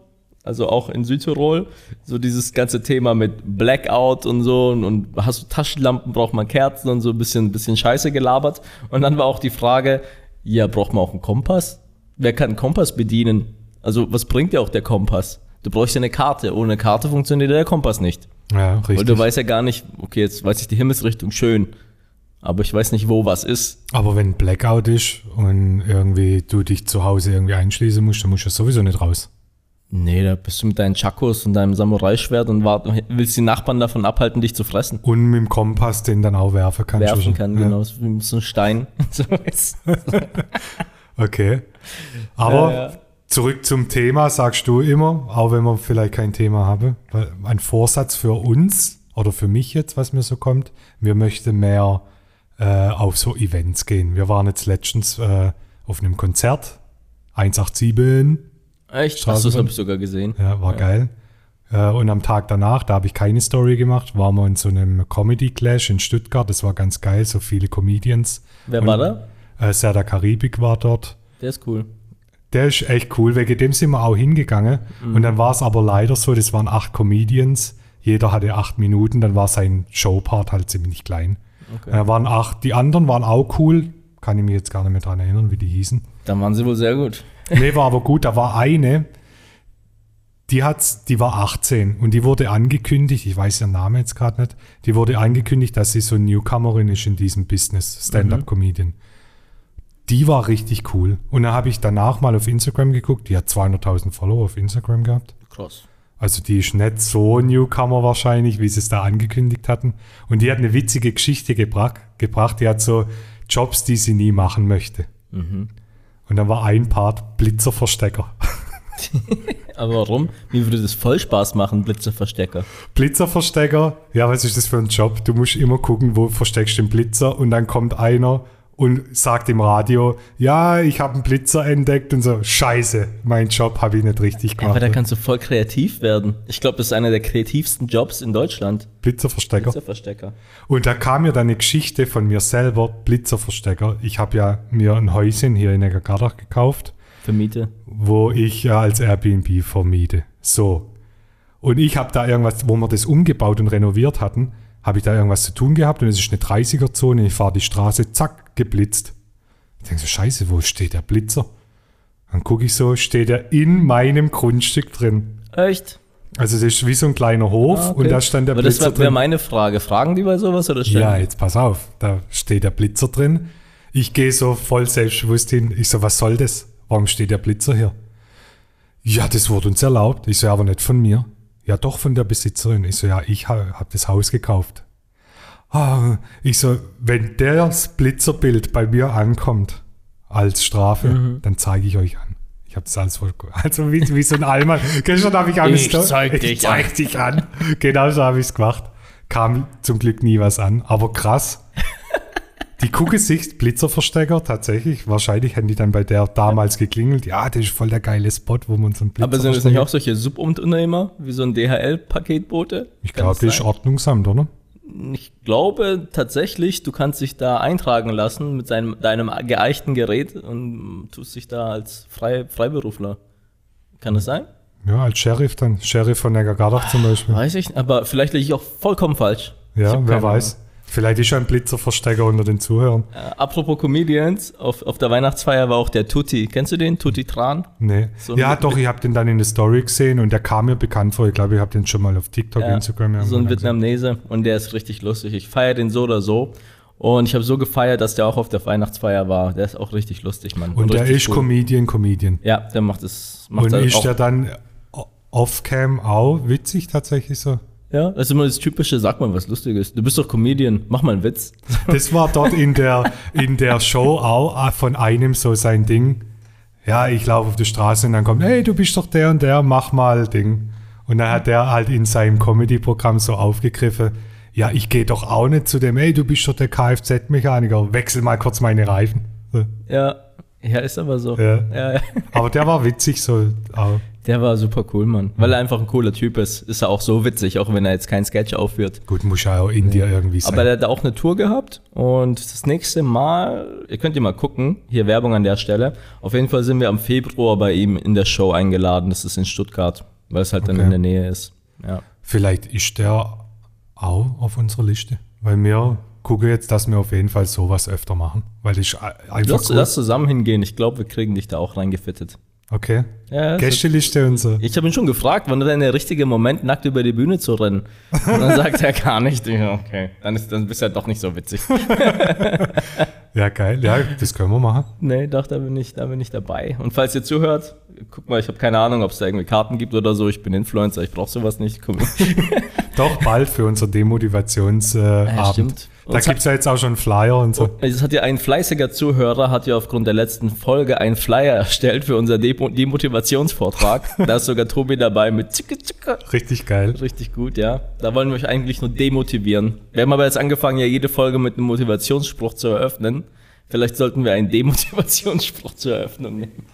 Also auch in Südtirol, so dieses ganze Thema mit Blackout und so und, und hast du Taschenlampen, braucht man Kerzen und so ein bisschen, bisschen Scheiße gelabert. Und dann war auch die Frage, ja, braucht man auch einen Kompass? Wer kann einen Kompass bedienen? Also was bringt dir auch der Kompass? Du brauchst ja eine Karte. Ohne Karte funktioniert der Kompass nicht. Ja, Weil richtig. du weißt ja gar nicht, okay, jetzt weiß ich die Himmelsrichtung schön, aber ich weiß nicht, wo was ist. Aber wenn Blackout ist und irgendwie du dich zu Hause irgendwie einschließen musst, dann musst du sowieso nicht raus. Nee, da bist du mit deinen Chakos und deinem Samurai-Schwert und wart, willst die Nachbarn davon abhalten, dich zu fressen. Und mit dem Kompass den dann auch werfen kannst. werfen oder? kann, ja. genau, so ein Stein. Okay. Aber Ja, ja. Zurück zum Thema, sagst du immer, auch wenn wir vielleicht kein Thema haben, weil ein Vorsatz für uns oder für mich jetzt, was mir so kommt, wir möchten mehr äh, auf so Events gehen. Wir waren jetzt letztens äh, auf einem Konzert, 187, Echt? Ach, so, das Straßenbahn. habe ich sogar gesehen. ja, war geil. Äh, und am Tag danach, da habe ich keine Story gemacht, waren wir in so einem Comedy Clash in Stuttgart, das war ganz geil, so viele Comedians. Wer Und, war da? Äh, Serda Karibik war dort. Der ist cool. Der ist echt cool, wegen dem sind wir auch hingegangen. Mhm. Und dann war es aber leider so, das waren acht Comedians, jeder hatte acht Minuten, dann war sein Showpart halt ziemlich klein. Okay. Da waren acht, die anderen waren auch cool, kann ich mich jetzt gar nicht mehr dran erinnern, wie die hießen. Dann waren sie wohl sehr gut. Nee, war aber gut, da war eine, die hat's, die war 18 und die wurde angekündigt, ich weiß ihren Namen jetzt gerade nicht, die wurde angekündigt, dass sie so Newcomerin ist in diesem Business, Stand-Up-Comedian. Die war richtig cool. Und dann habe ich danach mal auf Instagram geguckt, die hat 200.000 Follower auf Instagram gehabt. Krass. Also die ist nicht so Newcomer wahrscheinlich, wie sie es da angekündigt hatten. Und die hat eine witzige Geschichte gebracht. gebracht. Die hat so Jobs, die sie nie machen möchte. Mhm. Und dann war ein Part Blitzerverstecker. Aber warum? Mir würde das voll Spaß machen, Blitzerverstecker. Blitzerverstecker, ja, was ist das für ein Job? Du musst immer gucken, wo versteckst du den Blitzer und dann kommt einer und sagt im Radio, ja, ich habe einen Blitzer entdeckt und so, scheiße, mein Job habe ich nicht richtig gemacht. aber da kannst du voll kreativ werden. Ich glaube, das ist einer der kreativsten Jobs in Deutschland. Blitzerverstecker. Blitzerverstecker. Und da kam mir dann eine Geschichte von mir selber, Blitzerverstecker. Ich habe ja mir ein Häuschen hier in Neckargardach gekauft, Für Miete. wo ich ja als Airbnb vermiete. So. Und ich habe da irgendwas, wo wir das umgebaut und renoviert hatten, habe ich da irgendwas zu tun gehabt und es ist eine 30er-Zone. Ich fahre die Straße, zack, geblitzt. Ich denke so, scheiße, wo steht der Blitzer? Dann gucke ich so, steht er in meinem Grundstück drin. Echt? Also das ist wie so ein kleiner Hof Ah, okay. und da stand der Aber das Blitzer wäre wär drin. meine Frage. Fragen die bei sowas oder stellen? Ja, jetzt pass auf, da steht der Blitzer drin. Ich gehe so voll selbstbewusst hin. Ich so, was soll das? Warum steht der Blitzer hier? Ja, das wurde uns erlaubt. Ich so, aber nicht von mir. Ja, doch von der Besitzerin. Ich so, ja, ich habe hab das Haus gekauft. Ah, ich so, wenn das Blitzerbild bei mir ankommt als Strafe, dann zeige ich euch an. Ich habe das alles voll Also wie, wie so ein Allmann. Gestern habe ich alles Ich zeig dich ich zeig dich an. Genau so habe ich es gemacht. Kam zum Glück nie was an. Aber krass. Die Kuhgesicht Blitzerverstecker, tatsächlich. Wahrscheinlich hätten die dann bei der damals geklingelt. Ja, das ist voll der geile Spot, wo man so einen Blitzer Aber sind das nicht auch solche Subunternehmer, wie so ein DHL-Paketbote? Ich glaube, das ist Ordnungsamt, oder? Ich glaube tatsächlich, du kannst dich da eintragen lassen mit seinem, deinem geeichten Gerät und tust dich da als Frei, Freiberufler. Kann das sein? Ja, als Sheriff dann. Sheriff von Neckargardach zum Beispiel. Weiß ich, aber vielleicht liege ich auch vollkommen falsch. Ja, wer weiß. Vielleicht ist ein Blitzerverstecker unter den Zuhörern. Äh, apropos Comedians, auf, auf der Weihnachtsfeier war auch der Tutti. Kennst du den? Tutti Tran? Nee. So ja, doch, ich habe den dann in der Story gesehen und der kam mir bekannt vor. Ich glaube, ich habe den schon mal auf TikTok, Ja, Instagram. so ein. Vietnamese und der ist richtig lustig. Ich feiere den so oder so. Und ich habe so gefeiert, dass der auch auf der Weihnachtsfeier war. Der ist auch richtig lustig, Mann. Und der richtig ist cool. Comedian, Comedian. Ja, der macht es. Macht Und ist auch, der dann off-cam auch witzig tatsächlich so? Ja, das ist immer das typische, sag mal was Lustiges. Du bist doch Comedian, mach mal einen Witz. Das war dort in der, in der Show auch äh, von einem so sein Ding. Ja, ich laufe auf die Straße und dann kommt, hey, du bist doch der und der, mach mal Ding. Und dann hat der halt in seinem Comedy-Programm so aufgegriffen, ja, ich gehe doch auch nicht zu dem, hey, du bist doch der Kfz-Mechaniker, wechsel mal kurz meine Reifen. Ja, ja, ist aber so. Ja. Ja, ja. Aber der war witzig so. Auch. Der war super cool, Mann. Weil er einfach ein cooler Typ ist, ist er auch so witzig, auch wenn er jetzt kein Sketch aufführt. Gut, muss ja auch in dir irgendwie sein. Aber der hat auch eine Tour gehabt und das nächste Mal, ihr könnt ja mal gucken, hier Werbung an der Stelle. Auf jeden Fall sind wir am Februar bei ihm in der Show eingeladen. Das ist in Stuttgart, weil es halt dann Okay. in der Nähe ist. Ja. Vielleicht ist der auch auf unserer Liste. Weil wir gucken jetzt, dass wir auf jeden Fall sowas öfter machen. Weil ich einfach Lass, cool. lass zusammen hingehen. Ich glaube, wir kriegen dich da auch reingefittet. Okay. Ja, das- Gästeliste und so. Ich habe ihn schon gefragt, wann denn der richtige Moment, nackt über die Bühne zu rennen. Und dann sagt er gar nicht. Ich, okay, dann, ist, dann bist du ja doch nicht so witzig. Ja, geil. Ja, das können wir machen. Nee, doch, da bin ich, da bin ich dabei. Und falls ihr zuhört, guck mal, ich habe keine Ahnung, ob es da irgendwie Karten gibt oder so. Ich bin Influencer, ich brauche sowas nicht. Guck. Doch, bald für unser Demotivationsabend. Äh, Ja, stimmt. Da gibt es ja jetzt auch schon Flyer und so. Es hat ja ein fleißiger Zuhörer, hat ja aufgrund der letzten Folge einen Flyer erstellt für unser Demo Demotivationsvortrag. da ist sogar Tobi dabei mit Zicke, Zicke. Richtig geil. Richtig gut, ja. Da wollen wir euch eigentlich nur demotivieren. Wir haben aber jetzt angefangen, ja jede Folge mit einem Motivationsspruch zu eröffnen. Vielleicht sollten wir einen Demotivationsspruch zur Eröffnung nehmen.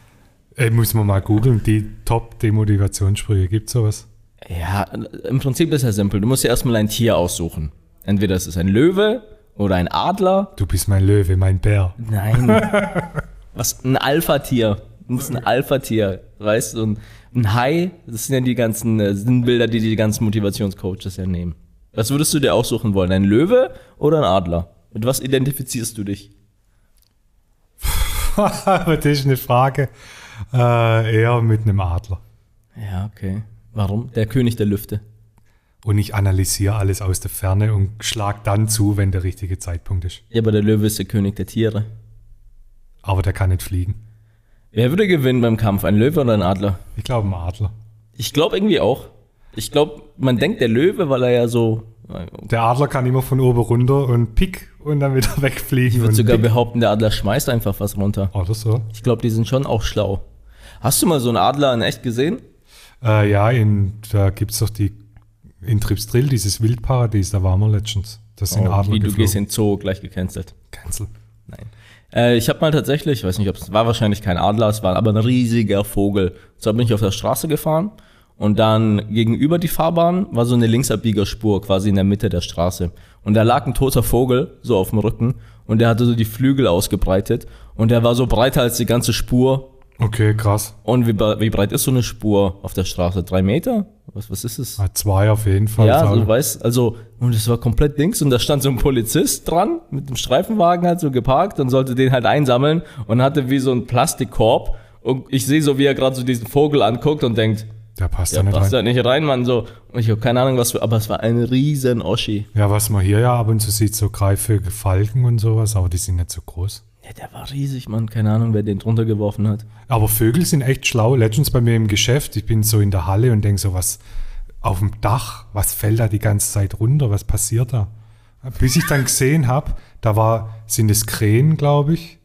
Ey, muss man mal googeln, die Top-Demotivationssprüche. Gibt sowas? Ja, im Prinzip ist ja simpel. Du musst ja erstmal ein Tier aussuchen. Entweder es ist ein Löwe oder ein Adler. Du bist mein Löwe, mein Bär. Nein. Was? Ein Alpha-Tier. Du musst ein Alpha-Tier, weißt du? Und ein Hai, das sind ja die ganzen äh, Sinnbilder, die die ganzen Motivationscoaches ja nehmen. Was würdest du dir aussuchen wollen? Ein Löwe oder ein Adler? Mit was identifizierst du dich? Das ist eine Frage. Äh, eher mit einem Adler. Ja, okay. Warum? Der König der Lüfte. Und ich analysiere alles aus der Ferne und schlag dann zu, wenn der richtige Zeitpunkt ist. Ja, aber der Löwe ist der König der Tiere. Aber der kann nicht fliegen. Wer würde gewinnen beim Kampf? Ein Löwe oder ein Adler? Ich glaube, ein Adler. Ich glaube irgendwie auch. Ich glaube, man denkt der Löwe, weil er ja so. Der Adler kann immer von oben runter und pick und dann wieder wegfliegen. Ich würde sogar pick. behaupten, der Adler schmeißt einfach was runter. Oder so. Ich glaube, die sind schon auch schlau. Hast du mal so einen Adler in echt gesehen? Äh, ja, in, da gibt es doch die in Tripsdrill, dieses Wildparadies, da waren wir letztens. Das sind Adler Oh, wie du geflogen. gehst in Zoo, gleich gecancelt. Cancel. Nein. Äh, ich habe mal tatsächlich, ich weiß nicht, ob es war wahrscheinlich kein Adler, es war aber ein riesiger Vogel. So bin ich auf der Straße gefahren und dann gegenüber die Fahrbahn war so eine Linksabbiegerspur quasi in der Mitte der Straße. Und da lag ein toter Vogel so auf dem Rücken und der hatte so die Flügel ausgebreitet und der war so breiter als die ganze Spur. Okay, krass. Und wie, wie breit ist so eine Spur auf der Straße? Drei Meter? Was, was ist es? Ah, Zwei auf jeden Fall. Ja, so, weißt, also, und es war komplett Dings und da stand so ein Polizist dran, mit dem Streifenwagen halt so geparkt und sollte den halt einsammeln und hatte wie so einen Plastikkorb und ich sehe so, wie er gerade so diesen Vogel anguckt und denkt, Der passt ja nicht passt rein. da nicht rein, Mann, so. Und ich habe keine Ahnung, was für, aber es war ein riesen Oschi. Ja, was man hier ja ab und zu sieht, so Greifvögel, Falken und sowas, aber die sind nicht so groß. Ja, der war riesig, Mann. Keine Ahnung, wer den drunter geworfen hat. Aber Vögel sind echt schlau. Letztens bei mir im Geschäft, ich bin so in der Halle und denke so, was auf dem Dach, was fällt da die ganze Zeit runter, was passiert da? Bis ich dann gesehen habe, da war, sind es Krähen, glaube ich.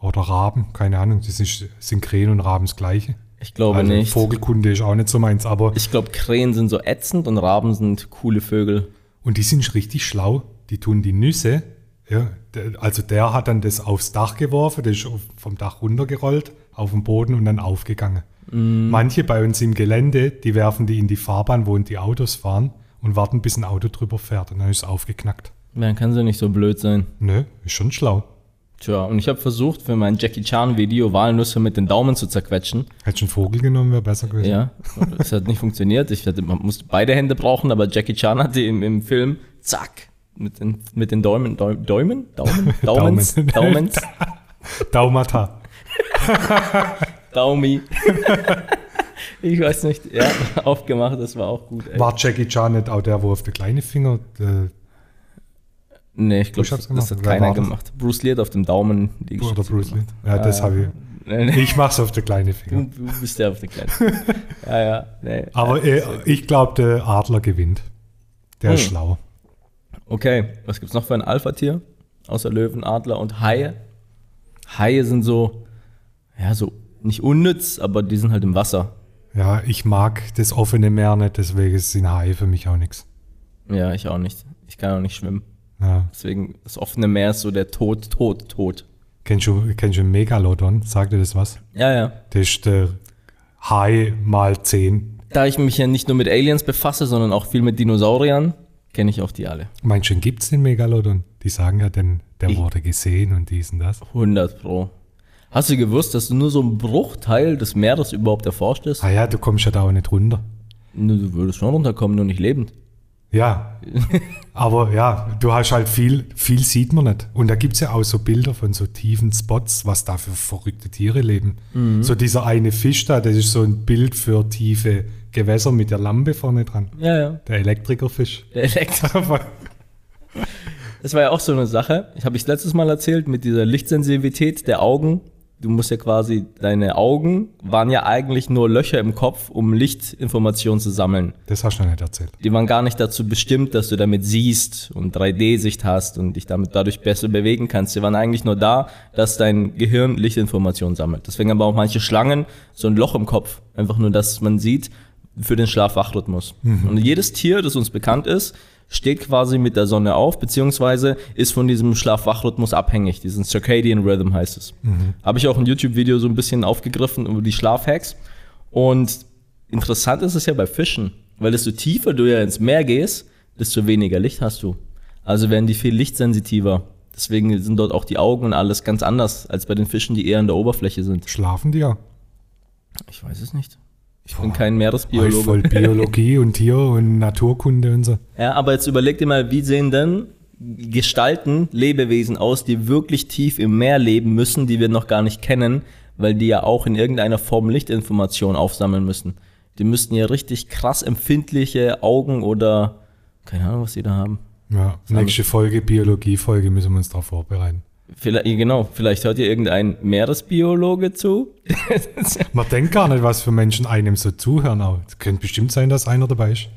Oder Raben, keine Ahnung. Das ist, sind Krähen und Raben das gleiche. Ich glaube also nicht. Vogelkunde ist auch nicht so meins, aber. Ich glaube, Krähen sind so ätzend und Raben sind coole Vögel. Und die sind richtig schlau. Die tun die Nüsse. Ja, der, also der hat dann das aufs Dach geworfen, der ist vom Dach runtergerollt, auf den Boden und dann aufgegangen. Mm. Manche bei uns im Gelände, die werfen die in die Fahrbahn, wo die Autos fahren und warten, bis ein Auto drüber fährt und dann ist es aufgeknackt. Dann kann sie nicht so blöd sein. Nö, ist schon schlau. Tja, und ich habe versucht, für mein Jackie Chan-Video Walnüsse mit den Daumen zu zerquetschen. Hättest du einen Vogel genommen, wäre besser gewesen. Ja, das hat nicht funktioniert. Ich hatte, man musste beide Hände brauchen, aber Jackie Chan hatte im, im Film, zack, mit den, mit den Daumen, Daumen, Daumen, Daumens, Daumens. Daumata. Daumi. ich weiß nicht, ja, aufgemacht, das war auch gut. Ey. War Jackie Chan nicht auch der, wo auf der kleine Finger äh, Nee, ich glaube, das, das hat keiner gemacht. Bruce Lee hat auf dem Daumen die Oder Bruce Lee. Ja, das habe ich. Nee, nee. Ich mach's auf der kleine Finger. Du, du bist der auf der kleinen Finger. ja, ja. Nee, Aber äh, ich glaube, der Adler gewinnt. Der hm. ist schlau. Okay, was gibt's noch für ein Alpha-Tier? Außer Löwen, Adler und Haie. Haie sind so, ja, so nicht unnütz, aber die sind halt im Wasser. Ja, ich mag das offene Meer nicht, deswegen sind Haie für mich auch nichts. Ja, ich auch nicht. Ich kann auch nicht schwimmen. Ja. Deswegen, das offene Meer ist so der Tod, Tod, Tod. Kennst du, kennst du Megalodon? Sagt dir das was? Ja, ja. Das ist der Hai mal 10. Da ich mich ja nicht nur mit Aliens befasse, sondern auch viel mit Dinosauriern, kenne ich auch die alle. Meinst du, gibt es den Megalodon? Die sagen ja, denn der ich wurde gesehen und dies und das. 100 Pro. Hast du gewusst, dass du nur so ein Bruchteil des Meeres überhaupt erforscht ist? Ah ja, du kommst ja da auch nicht runter. Du würdest schon runterkommen, nur nicht lebend. Ja, aber ja, du hast halt viel, viel sieht man nicht. Und da gibt es ja auch so Bilder von so tiefen Spots, was da für verrückte Tiere leben. Mhm. So dieser eine Fisch da, das ist so ein Bild für tiefe Gewässer mit der Lampe vorne dran. Ja, ja. Der Elektrikerfisch. Der Elektriker. das war ja auch so eine Sache. Ich habe ich letztes Mal erzählt mit dieser Lichtsensitivität der Augen du musst ja quasi, deine Augen waren ja eigentlich nur Löcher im Kopf, um Lichtinformationen zu sammeln. Das hast du noch nicht erzählt. Die waren gar nicht dazu bestimmt, dass du damit siehst und 3D-Sicht hast und dich damit dadurch besser bewegen kannst. Die waren eigentlich nur da, dass dein Gehirn Lichtinformationen sammelt. Deswegen haben auch manche Schlangen so ein Loch im Kopf. Einfach nur, dass man sieht für den Schlaf-Wach-Rhythmus. Mhm. Und jedes Tier, das uns bekannt ist, steht quasi mit der Sonne auf, beziehungsweise ist von diesem Schlaf-Wach-Rhythmus abhängig. Diesen Circadian Rhythm heißt es. Mhm. Habe ich auch ein YouTube-Video so ein bisschen aufgegriffen über die Schlafhacks. Und interessant ist es ja bei Fischen, weil desto tiefer du ja ins Meer gehst, desto weniger Licht hast du. Also werden die viel lichtsensitiver. Deswegen sind dort auch die Augen und alles ganz anders als bei den Fischen, die eher an der Oberfläche sind. Schlafen die ja? Ich weiß es nicht. Ich bin kein Meeresbiologe. Voll Biologie und Tier und Naturkunde und so. Ja, aber jetzt überleg dir mal, wie sehen denn Gestalten, Lebewesen aus, die wirklich tief im Meer leben müssen, die wir noch gar nicht kennen, weil die ja auch in irgendeiner Form Lichtinformation aufsammeln müssen. Die müssten ja richtig krass empfindliche Augen oder keine Ahnung, was die da haben. Ja, nächste Folge, Biologie-Folge, müssen wir uns darauf vorbereiten. Vielleicht, genau, vielleicht hört ihr irgendein Meeresbiologe zu. Man denkt gar nicht, was für Menschen einem so zuhören. Aber es könnte bestimmt sein, dass einer dabei ist.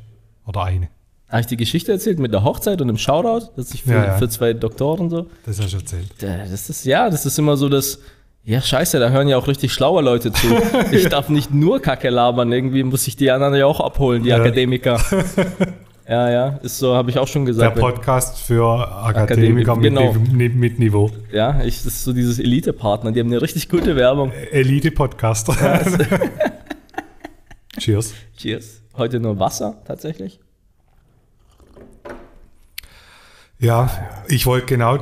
Oder eine. Habe ich die Geschichte erzählt mit der Hochzeit und dem Shoutout, dass ich für, ja, ja. für zwei Doktoren so. Das hast du erzählt. Das ist, ja, das ist immer so das. Ja, scheiße, da hören ja auch richtig schlaue Leute zu. Ich darf nicht nur Kacke labern, irgendwie muss ich die anderen ja auch abholen, die ja. Akademiker. Ja, ja, ist so, habe ich auch schon gesagt. Der Podcast für Akademiker mit, genau. mit, Niveau. Ja, ich, das ist so dieses Elite-Partner, die haben eine richtig gute Werbung. Elite-Podcast. Ja, Cheers. Cheers. Heute nur Wasser tatsächlich. Ja, ich wollte genau,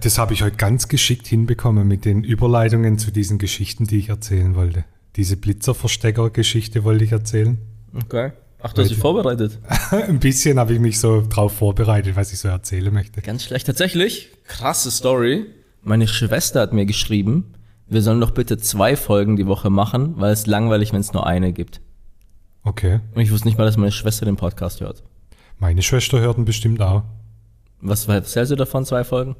das habe ich heute ganz geschickt hinbekommen mit den Überleitungen zu diesen Geschichten, die ich erzählen wollte. Diese Blitzerverstecker-Geschichte wollte ich erzählen. Okay. Ach, du hast dich vorbereitet? Ein bisschen habe ich mich so drauf vorbereitet, was ich so erzählen möchte. Ganz schlecht. Tatsächlich, krasse Story. Meine Schwester hat mir geschrieben, wir sollen doch bitte zwei Folgen die Woche machen, weil es langweilig, wenn es nur eine gibt. Okay. Und ich wusste nicht mal, dass meine Schwester den Podcast hört. Meine Schwester hört ihn bestimmt auch. Was, was hältst du davon, zwei Folgen?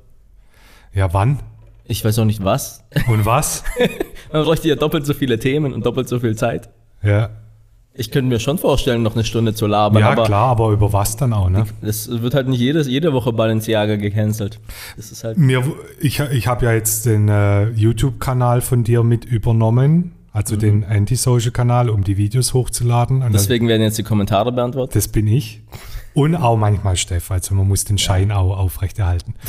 Ja, wann? Ich weiß auch nicht was. Und was? Man bräuchte ja doppelt so viele Themen und doppelt so viel Zeit. ja. Ich könnte mir schon vorstellen, noch eine Stunde zu labern, Ja, aber klar, aber über was dann auch, ne? das wird halt nicht jedes, jede Woche Balenciaga gecancelt. Das ist halt. Mir, ich ich habe ja jetzt den äh, YouTube-Kanal von dir mit übernommen, also den Antisocial-Kanal, um die Videos hochzuladen. Und Deswegen werden jetzt die Kommentare beantwortet. das bin ich. Und auch manchmal Steff, also man muss den Schein auch aufrechterhalten.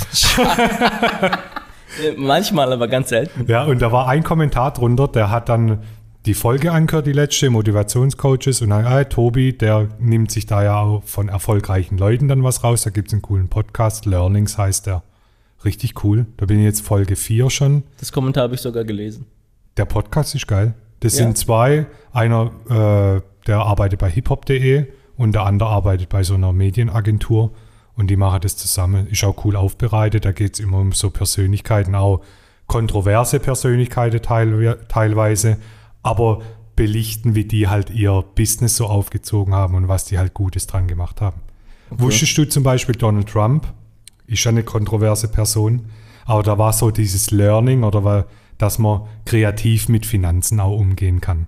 Manchmal, aber ganz selten. Ja, und da war ein Kommentar drunter, der hat dann die Folge angehört, die letzte, Motivationscoaches, und dann, ah, Tobi, der nimmt sich da ja auch von erfolgreichen Leuten dann was raus. Da gibt es einen coolen Podcast, Learnings heißt der. Richtig cool. Da bin ich jetzt Folge 4 schon. Das Kommentar habe ich sogar gelesen. Der Podcast ist geil. Das Ja. sind zwei. Einer, äh, der arbeitet bei hiphop.de und der andere arbeitet bei so einer Medienagentur. Und die machen das zusammen. Ist auch cool aufbereitet. Da geht es immer um so Persönlichkeiten, auch kontroverse Persönlichkeiten teil, teilweise, aber belichten, wie die halt ihr Business so aufgezogen haben und was die halt Gutes dran gemacht haben. Wusstest du zum Beispiel Donald Trump? Ist ja eine kontroverse Person, aber da war so dieses Learning oder war, dass man kreativ mit Finanzen auch umgehen kann.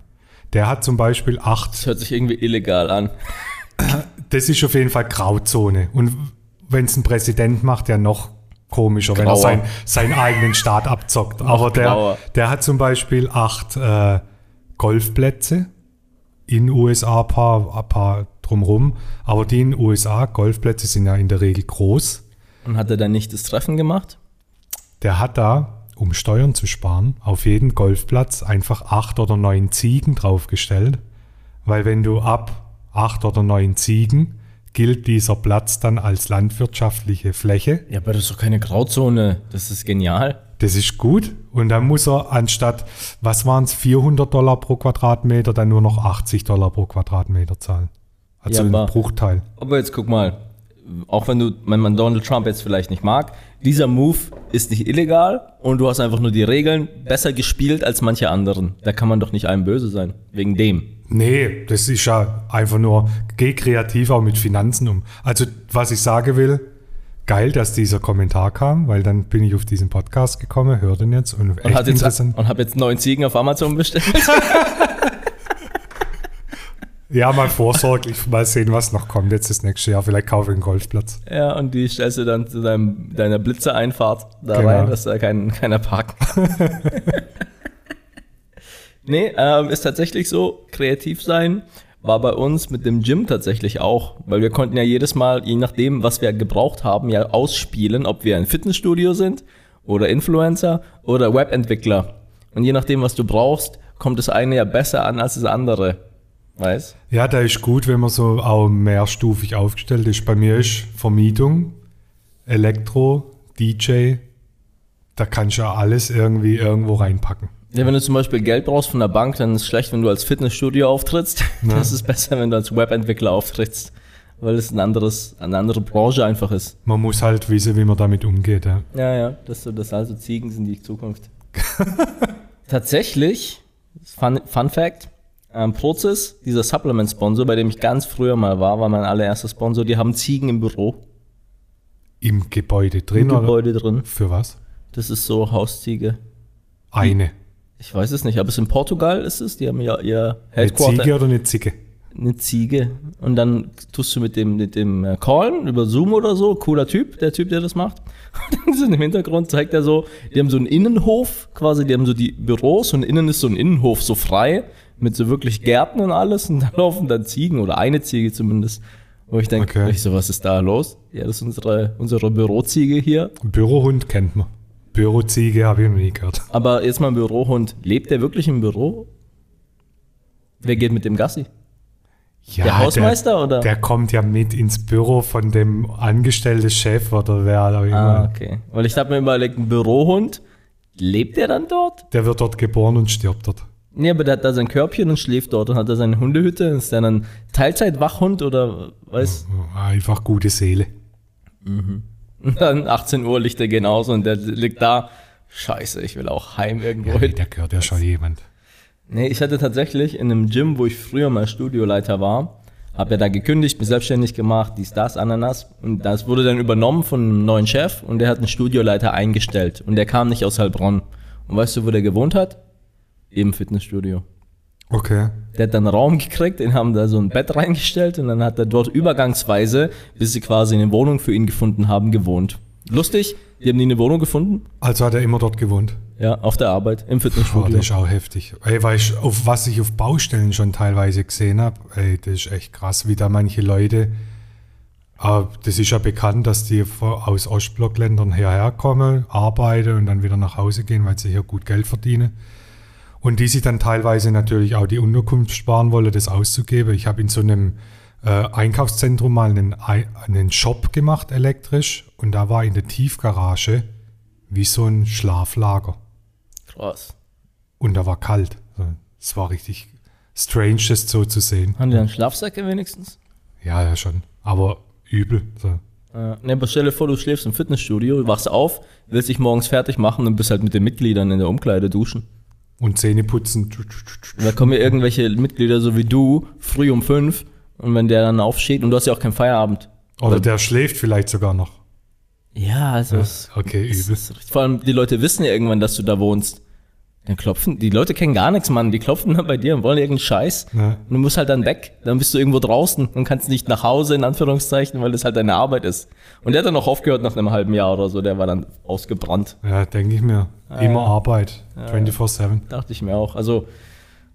Der hat zum Beispiel acht Das hört sich irgendwie illegal an. das ist auf jeden Fall Grauzone. Und wenn es ein Präsident macht, ja noch komischer, wenn er Grauer. sein, seinen eigenen Staat abzockt. Aber der, grauer. der hat zum Beispiel acht äh, Golfplätze in USA, ein paar, ein paar drumrum. Aber die in USA, Golfplätze sind ja in der Regel groß. Und hat er dann nicht das Treffen gemacht? Der hat da, um Steuern zu sparen, auf jeden Golfplatz einfach acht oder neun Ziegen draufgestellt. Weil wenn du ab acht oder neun Ziegen gilt dieser Platz dann als landwirtschaftliche Fläche. Ja, aber das ist doch keine Grauzone. Das ist genial. Das ist gut. Und dann muss er anstatt, was waren es, 400 Dollar pro Quadratmeter, dann nur noch 80 Dollar pro Quadratmeter zahlen. Also Ja, ein Bruchteil. Aber jetzt guck mal, auch wenn du, wenn man Donald Trump jetzt vielleicht nicht mag, dieser Move ist nicht illegal und du hast einfach nur die Regeln besser gespielt als manche anderen. Da kann man doch nicht einem böse sein. Wegen dem. Nee, das ist ja einfach nur, geh kreativ auch mit Finanzen um. Also, was ich sagen will, geil, dass dieser Kommentar kam, weil dann bin ich auf diesen Podcast gekommen, hör den jetzt und Und, echt jetzt, und habe jetzt neun Ziegen auf Amazon bestellt. Ja, mal vorsorglich, mal sehen, was noch kommt jetzt das nächste Jahr. Vielleicht kaufe ich einen Golfplatz. ja, und die stellst du dann zu deinem, deiner Blitzereinfahrt da Genau. rein, dass da kein, keiner parkt. nee, ähm, ist tatsächlich so, kreativ sein war bei uns mit dem Gym tatsächlich auch, weil wir konnten ja jedes Mal, je nachdem, was wir gebraucht haben, ja ausspielen, ob wir ein Fitnessstudio sind oder Influencer oder Webentwickler. Und je nachdem, was du brauchst, kommt das eine ja besser an als das andere. Weißt? Ja, da ist gut, wenn man so auch mehrstufig aufgestellt ist. Bei mir ist Vermietung, Elektro, DJ, da kannst du ja alles irgendwie irgendwo reinpacken. Ja, wenn du zum Beispiel Geld brauchst von der Bank, dann ist es schlecht, wenn du als Fitnessstudio auftrittst. Ja. Das ist besser, wenn du als Webentwickler auftrittst, weil es ein anderes, eine andere Branche einfach ist. Man muss halt wissen, wie man damit umgeht. Ja. Ja, ja, das, so- das also Ziegen sind die Zukunft. Tatsächlich, Fun, Fun Fact, ähm, Prozess, dieser Supplement-Sponsor, bei dem ich ganz früher mal war, war mein allererster Sponsor, die haben Ziegen im Büro, Im Gebäude im drin oder Gebäude drin. für was? Das ist so Hausziege. Eine. Ich weiß es nicht, aber es in Portugal ist es, die haben ja ihr Eine Headquarter. Ziege oder eine Zicke? eine Ziege und dann tust du mit dem, mit dem äh, callen über Zoom oder so, cooler Typ, der Typ, der das macht. Und dann so im Hintergrund zeigt er so, die haben so einen Innenhof quasi, die haben so die Büros und innen ist so ein Innenhof so frei mit so wirklich Gärten und alles und da laufen dann Ziegen oder eine Ziege zumindest. Wo ich denke, Okay. ich so, was ist da los? Ja, das ist unsere, unsere Büroziege hier. Bürohund kennt man. Büroziege habe ich noch nie gehört. Aber jetzt mal ein Bürohund. Lebt der wirklich im Büro? Wer geht mit dem Gassi? Ja, Der Hausmeister, oder? Der kommt ja mit ins Büro von dem angestellten Chef oder wer auch immer. Ah, okay. Weil ich habe mir überlegt, ein Bürohund, lebt der dann dort? Der wird dort geboren und stirbt dort. Nee, aber der hat da sein Körbchen und schläft dort und hat da seine Hundehütte. Ist der dann Teilzeitwachhund oder weiß? Einfach gute Seele. Und dann 18 Uhr Lichter gehen aus und der liegt da. Scheiße, ich will auch heim irgendwo Ja, nee, hin. der gehört ja schon jemand. Nee, ich hatte tatsächlich in einem Gym, wo ich früher mal Studiolaiter war, Hab ja da gekündigt, mich selbstständig gemacht, dies, das, Ananas. Und das wurde dann übernommen von einem neuen Chef und der hat einen Studioleiter eingestellt. Und der kam nicht aus Heilbronn. Und weißt du, wo der gewohnt hat? Im Fitnessstudio. Okay. Der hat dann einen Raum gekriegt, den haben da so ein Bett reingestellt und dann hat er dort übergangsweise, bis sie quasi eine Wohnung für ihn gefunden haben, gewohnt. Lustig, die haben nie eine Wohnung gefunden. Also hat er immer dort gewohnt. Ja, auf der Arbeit, im Boah, Fitnessstudio. das ist auch heftig. Ey, weißt du, auf was ich auf Baustellen schon teilweise gesehen habe, ey, das ist echt krass, wie da manche Leute, äh, das ist ja bekannt, dass die aus Ostblockländern hierher kommen, arbeiten und dann wieder nach Hause gehen, weil sie hier gut Geld verdienen. Und die sich dann teilweise natürlich auch die Unterkunft sparen wollen, das auszugeben. Ich habe in so einem äh, Einkaufszentrum mal einen, Ei- einen Shop gemacht, elektrisch, und da war in der Tiefgarage wie so ein Schlaflager. Krass. Und da war kalt. Es war richtig strange, das so zu sehen. Haben die dann Schlafsäcke wenigstens? Ja, ja, schon. Aber übel. So. Ne, aber stell dir vor, du schläfst im Fitnessstudio, du wachst auf, willst dich morgens fertig machen und bist halt mit den Mitgliedern in der Umkleide duschen. Und Zähne putzen. Da kommen ja irgendwelche Mitglieder so wie du, früh um fünf, und wenn der dann aufsteht, und du hast ja auch keinen Feierabend. Oder der schläft vielleicht sogar noch. Ja, also es Okay, übel. Vor allem, die Leute wissen ja irgendwann, dass du da wohnst. Dann klopfen, die Leute kennen gar nichts, Mann. Die klopfen dann bei dir und wollen irgendeinen Scheiß. Ja. Und du musst halt dann weg. Dann bist du irgendwo draußen und kannst nicht nach Hause, in Anführungszeichen, weil das halt deine Arbeit ist. Und der hat dann auch aufgehört nach einem halben Jahr oder so. Der war dann ausgebrannt. Ja, denke ich mir. Immer Arbeit. 24-7. Dachte ich mir auch. Also,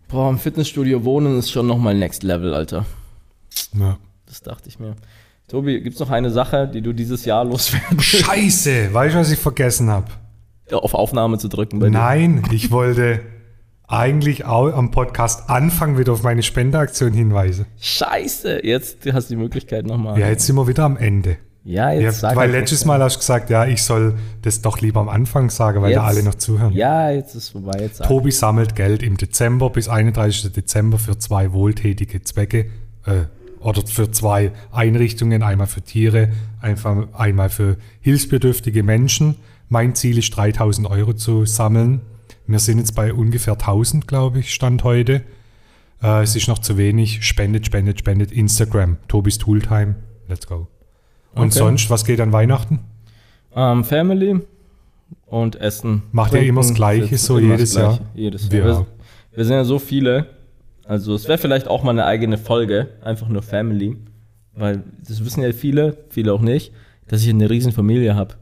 boah, im Fitnessstudio wohnen ist schon nochmal Next Level, Alter. Ja. Das dachte ich mir. Tobi, gibt's noch eine Sache, die du dieses Jahr loswerden Scheiße! Weißt du, was ich vergessen habe? Auf Aufnahme zu drücken bei dir? Nein, ich wollte eigentlich auch am Podcast Anfang wieder auf meine Spendeaktion hinweisen. Scheiße, jetzt hast du die Möglichkeit nochmal. Ja, jetzt sind wir wieder am Ende. Ja, Ja, jetzt sag weil letztes Mal hast du gesagt, ja, ich soll das doch lieber am Anfang sagen, weil da Jetzt- alle noch zuhören. Ja, jetzt ist vorbei. Jetzt. Tobi sammelt Geld im Dezember bis 31. Dezember für zwei wohltätige Zwecke äh, oder für zwei Einrichtungen, einmal für Tiere, einfach einmal für hilfsbedürftige Menschen. Mein Ziel ist 3000 Euro zu sammeln. Wir sind jetzt bei ungefähr 1000, glaube ich, Stand heute. Äh, es ist noch zu wenig. Spendet, spendet, spendet. Instagram, Tobis Tooltime. Let's go. Und Okay. sonst, was geht an Weihnachten? Ähm, Family und Essen. Macht ihr immer das Gleiche, so jedes Gleiche, Jahr? Jedes Jahr. Wir, wir sind ja so viele. Also es wäre vielleicht auch mal eine eigene Folge, einfach nur Family. Weil das wissen ja viele, viele auch nicht, dass ich eine riesen Familie habe.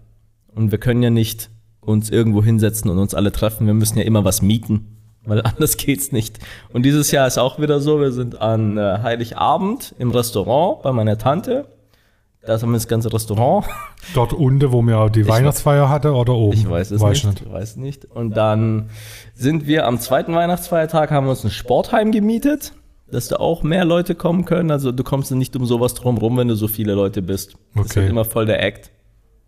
Und wir können ja nicht uns irgendwo hinsetzen und uns alle treffen. Wir müssen ja immer was mieten, weil anders geht's nicht. Und dieses Jahr ist auch wieder so, wir sind an äh, Heiligabend im Restaurant bei meiner Tante. Da haben wir das ganze Restaurant. Dort unten, wo wir auch die Weihnachtsfeier hatte oder oben? Ich weiß es Weiß nicht, weiß nicht. Und dann sind wir am zweiten Weihnachtsfeiertag, haben wir uns ein Sportheim gemietet, dass da auch mehr Leute kommen können. Also du kommst nicht um sowas drum rum, wenn du so viele Leute bist. Das ist Okay. halt immer voll der Act.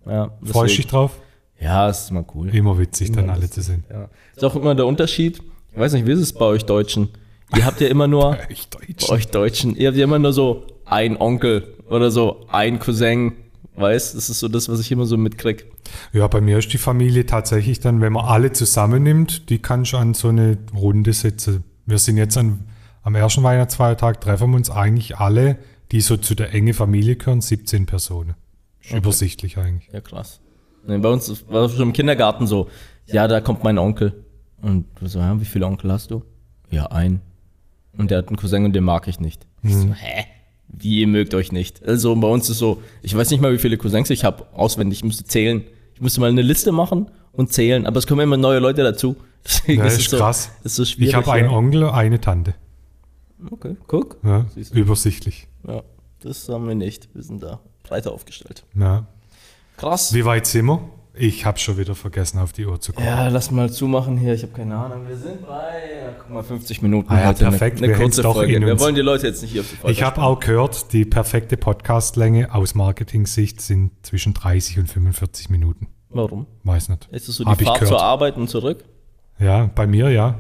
Ja, Freust du dich drauf? Ja, ist mal cool. Immer witzig, dann Ja, alle zu sehen. Ja. Ist auch immer der Unterschied. Ich weiß nicht, wie ist es bei euch Deutschen? Ihr habt ja immer nur, Echt deutsch. bei euch Deutschen, ihr habt ja immer nur so ein Onkel oder so ein Cousin. Weißt, das ist so das, was ich immer so mitkrieg. Ja, bei mir ist die Familie tatsächlich dann, wenn man alle zusammennimmt, die kann schon an so eine Runde setzen. Wir sind jetzt an, am ersten Weihnachtsfeiertag, treffen wir uns eigentlich alle, die so zu der enge Familie gehören, 17 Personen. Ist übersichtlich eigentlich. Ja, krass. Nee, bei uns war schon im Kindergarten so, ja, da kommt mein Onkel. Und du so, ja, wie viele Onkel hast du? Ja, ein. Und der hat einen Cousin und den mag ich nicht. Ich so, hä? Wie ihr mögt euch nicht? Also bei uns ist so, ich weiß nicht mal, wie viele Cousins ich habe, auswendig. Ich müsste zählen. Ich müsste mal eine Liste machen und zählen. Aber es kommen immer neue Leute dazu. Deswegen Ja, ist ist so, krass. Ist so schwierig. Ich habe einen. Onkel, eine Tante. Okay, guck. Ja, übersichtlich. Ja, das haben wir nicht. Wir sind da breiter aufgestellt. Ja. Krass. Wie weit sind wir? Ich habe schon wieder vergessen, auf die Uhr zu gucken. Ja, lass mal zumachen hier. Ich habe keine Ahnung. Wir sind bei, guck mal, 50 Minuten. Ah ja, perfekt. Eine, eine Wir kurze Folge. Wir wollen die Leute jetzt nicht hier auf die Folge. Ich habe auch gehört, die perfekte Podcastlänge aus Marketing-Sicht sind zwischen 30 und 45 Minuten. Warum? Weiß nicht. Ist das so Hab die ich Fahrt zur Arbeit und zurück? Ja, bei mir ja.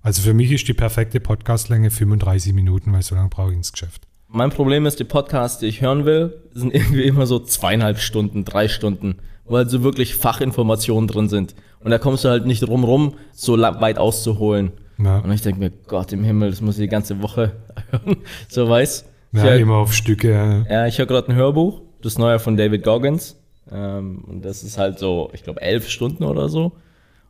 Also für mich ist die perfekte Podcastlänge 35 Minuten, weil so lange brauche ich ins Geschäft. Mein Problem ist, die Podcasts, die ich hören will, sind irgendwie immer so zweieinhalb Stunden, drei Stunden, weil so wirklich Fachinformationen drin sind. Und da kommst du halt nicht drum rum, so weit auszuholen. Ja. Und ich denke mir, Gott im Himmel, das muss ich die ganze Woche hören. So weiß. Ja, Ja. immer auf Stücke. Ja, ich höre gerade ein Hörbuch, das neue von David Goggins. Ähm, und das ist halt so, ich glaube, elf Stunden oder so.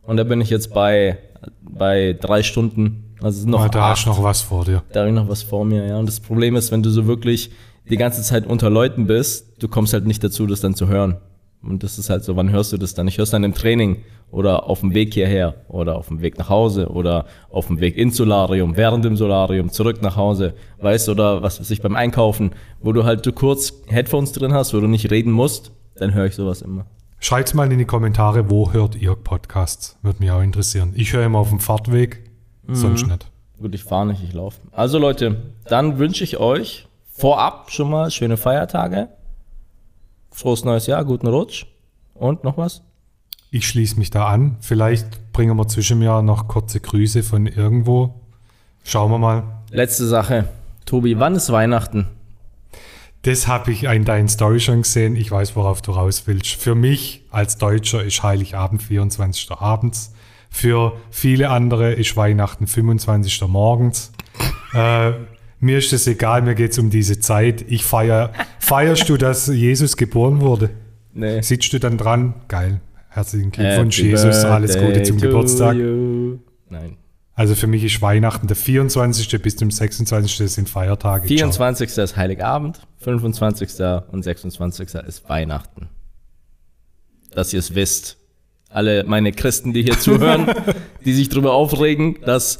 Und da bin ich jetzt bei, bei drei Stunden. Also noch da hast acht. du noch was vor dir. Da habe ich noch was vor mir, ja. Und das Problem ist, wenn du so wirklich die ganze Zeit unter Leuten bist, du kommst halt nicht dazu, das dann zu hören. Und das ist halt so, wann hörst du das dann? Ich höre es dann im Training oder auf dem Weg hierher oder auf dem Weg nach Hause oder auf dem Weg ins Solarium, während dem Solarium, zurück nach Hause, weißt oder was weiß ich beim Einkaufen, wo du halt du kurz Headphones drin hast, wo du nicht reden musst, dann höre ich sowas immer. Schreibt mal in die Kommentare, wo hört ihr Podcasts? Würde mich auch interessieren. Ich höre immer auf dem Fahrtweg, Mhm. sonst nicht. Gut, ich fahre nicht, ich laufe. Also Leute, dann wünsche ich euch vorab schon mal schöne Feiertage. Frohes neues Jahr, guten Rutsch. Und noch was? Ich schließe mich da an. Vielleicht bringen wir zwischen mir noch kurze Grüße von irgendwo. Schauen wir mal. Letzte Sache. Tobi, wann ist Weihnachten? Das habe ich in deinen Story schon gesehen. Ich weiß, worauf du raus willst. Für mich als Deutscher ist Heiligabend 24. abends. Für viele andere ist Weihnachten 25. morgens. Äh, mir ist es egal, mir geht es um diese Zeit. Ich feier. Feierst du, dass Jesus geboren wurde? Nee. Sitzt du dann dran? Geil. Herzlichen Glückwunsch, Jesus. Alles Gute zum Geburtstag. Nein. Also für mich ist Weihnachten der 24. bis zum 26. Das sind Feiertage. 24. ist Heiligabend, 25. und 26. ist Weihnachten. Dass ihr es wisst. Alle meine Christen, die hier zuhören, die sich darüber aufregen, dass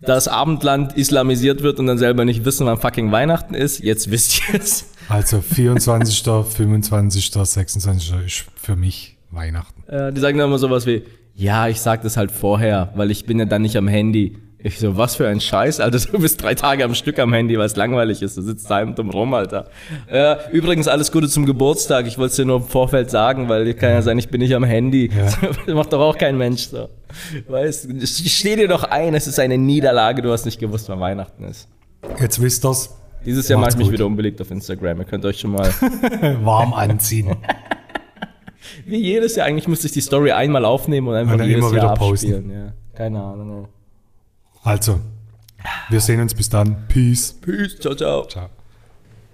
das Abendland islamisiert wird und dann selber nicht wissen, wann fucking Weihnachten ist, jetzt wisst ihr es. Also 24., 25., 26. ist für mich Weihnachten. Äh, die sagen dann immer sowas wie, ja, ich sag das halt vorher, weil ich bin ja dann nicht am Handy. Ich so, was für ein Scheiß, Alter, du bist drei Tage am Stück am Handy, weil es langweilig ist. Du sitzt da dumm rum, Alter. Äh, übrigens, alles Gute zum Geburtstag. Ich wollte es dir nur im Vorfeld sagen, weil kann ja sein, ich bin nicht am Handy. Das macht doch auch kein Mensch so. Weißt, steh dir doch ein, es ist eine Niederlage, du hast nicht gewusst, wann Weihnachten ist. Jetzt wisst ihr's. Dieses Jahr mache ich mich gut. wieder unbeliebt auf Instagram. Ihr könnt euch schon mal Warm anziehen. Wie jedes Jahr, eigentlich müsste ich die Story einmal aufnehmen und einfach Und jedes immer wieder Jahr posten. abspielen. Ja, keine Ahnung. Also, wir sehen uns bis dann. Peace. Peace, ciao, ciao. Ciao.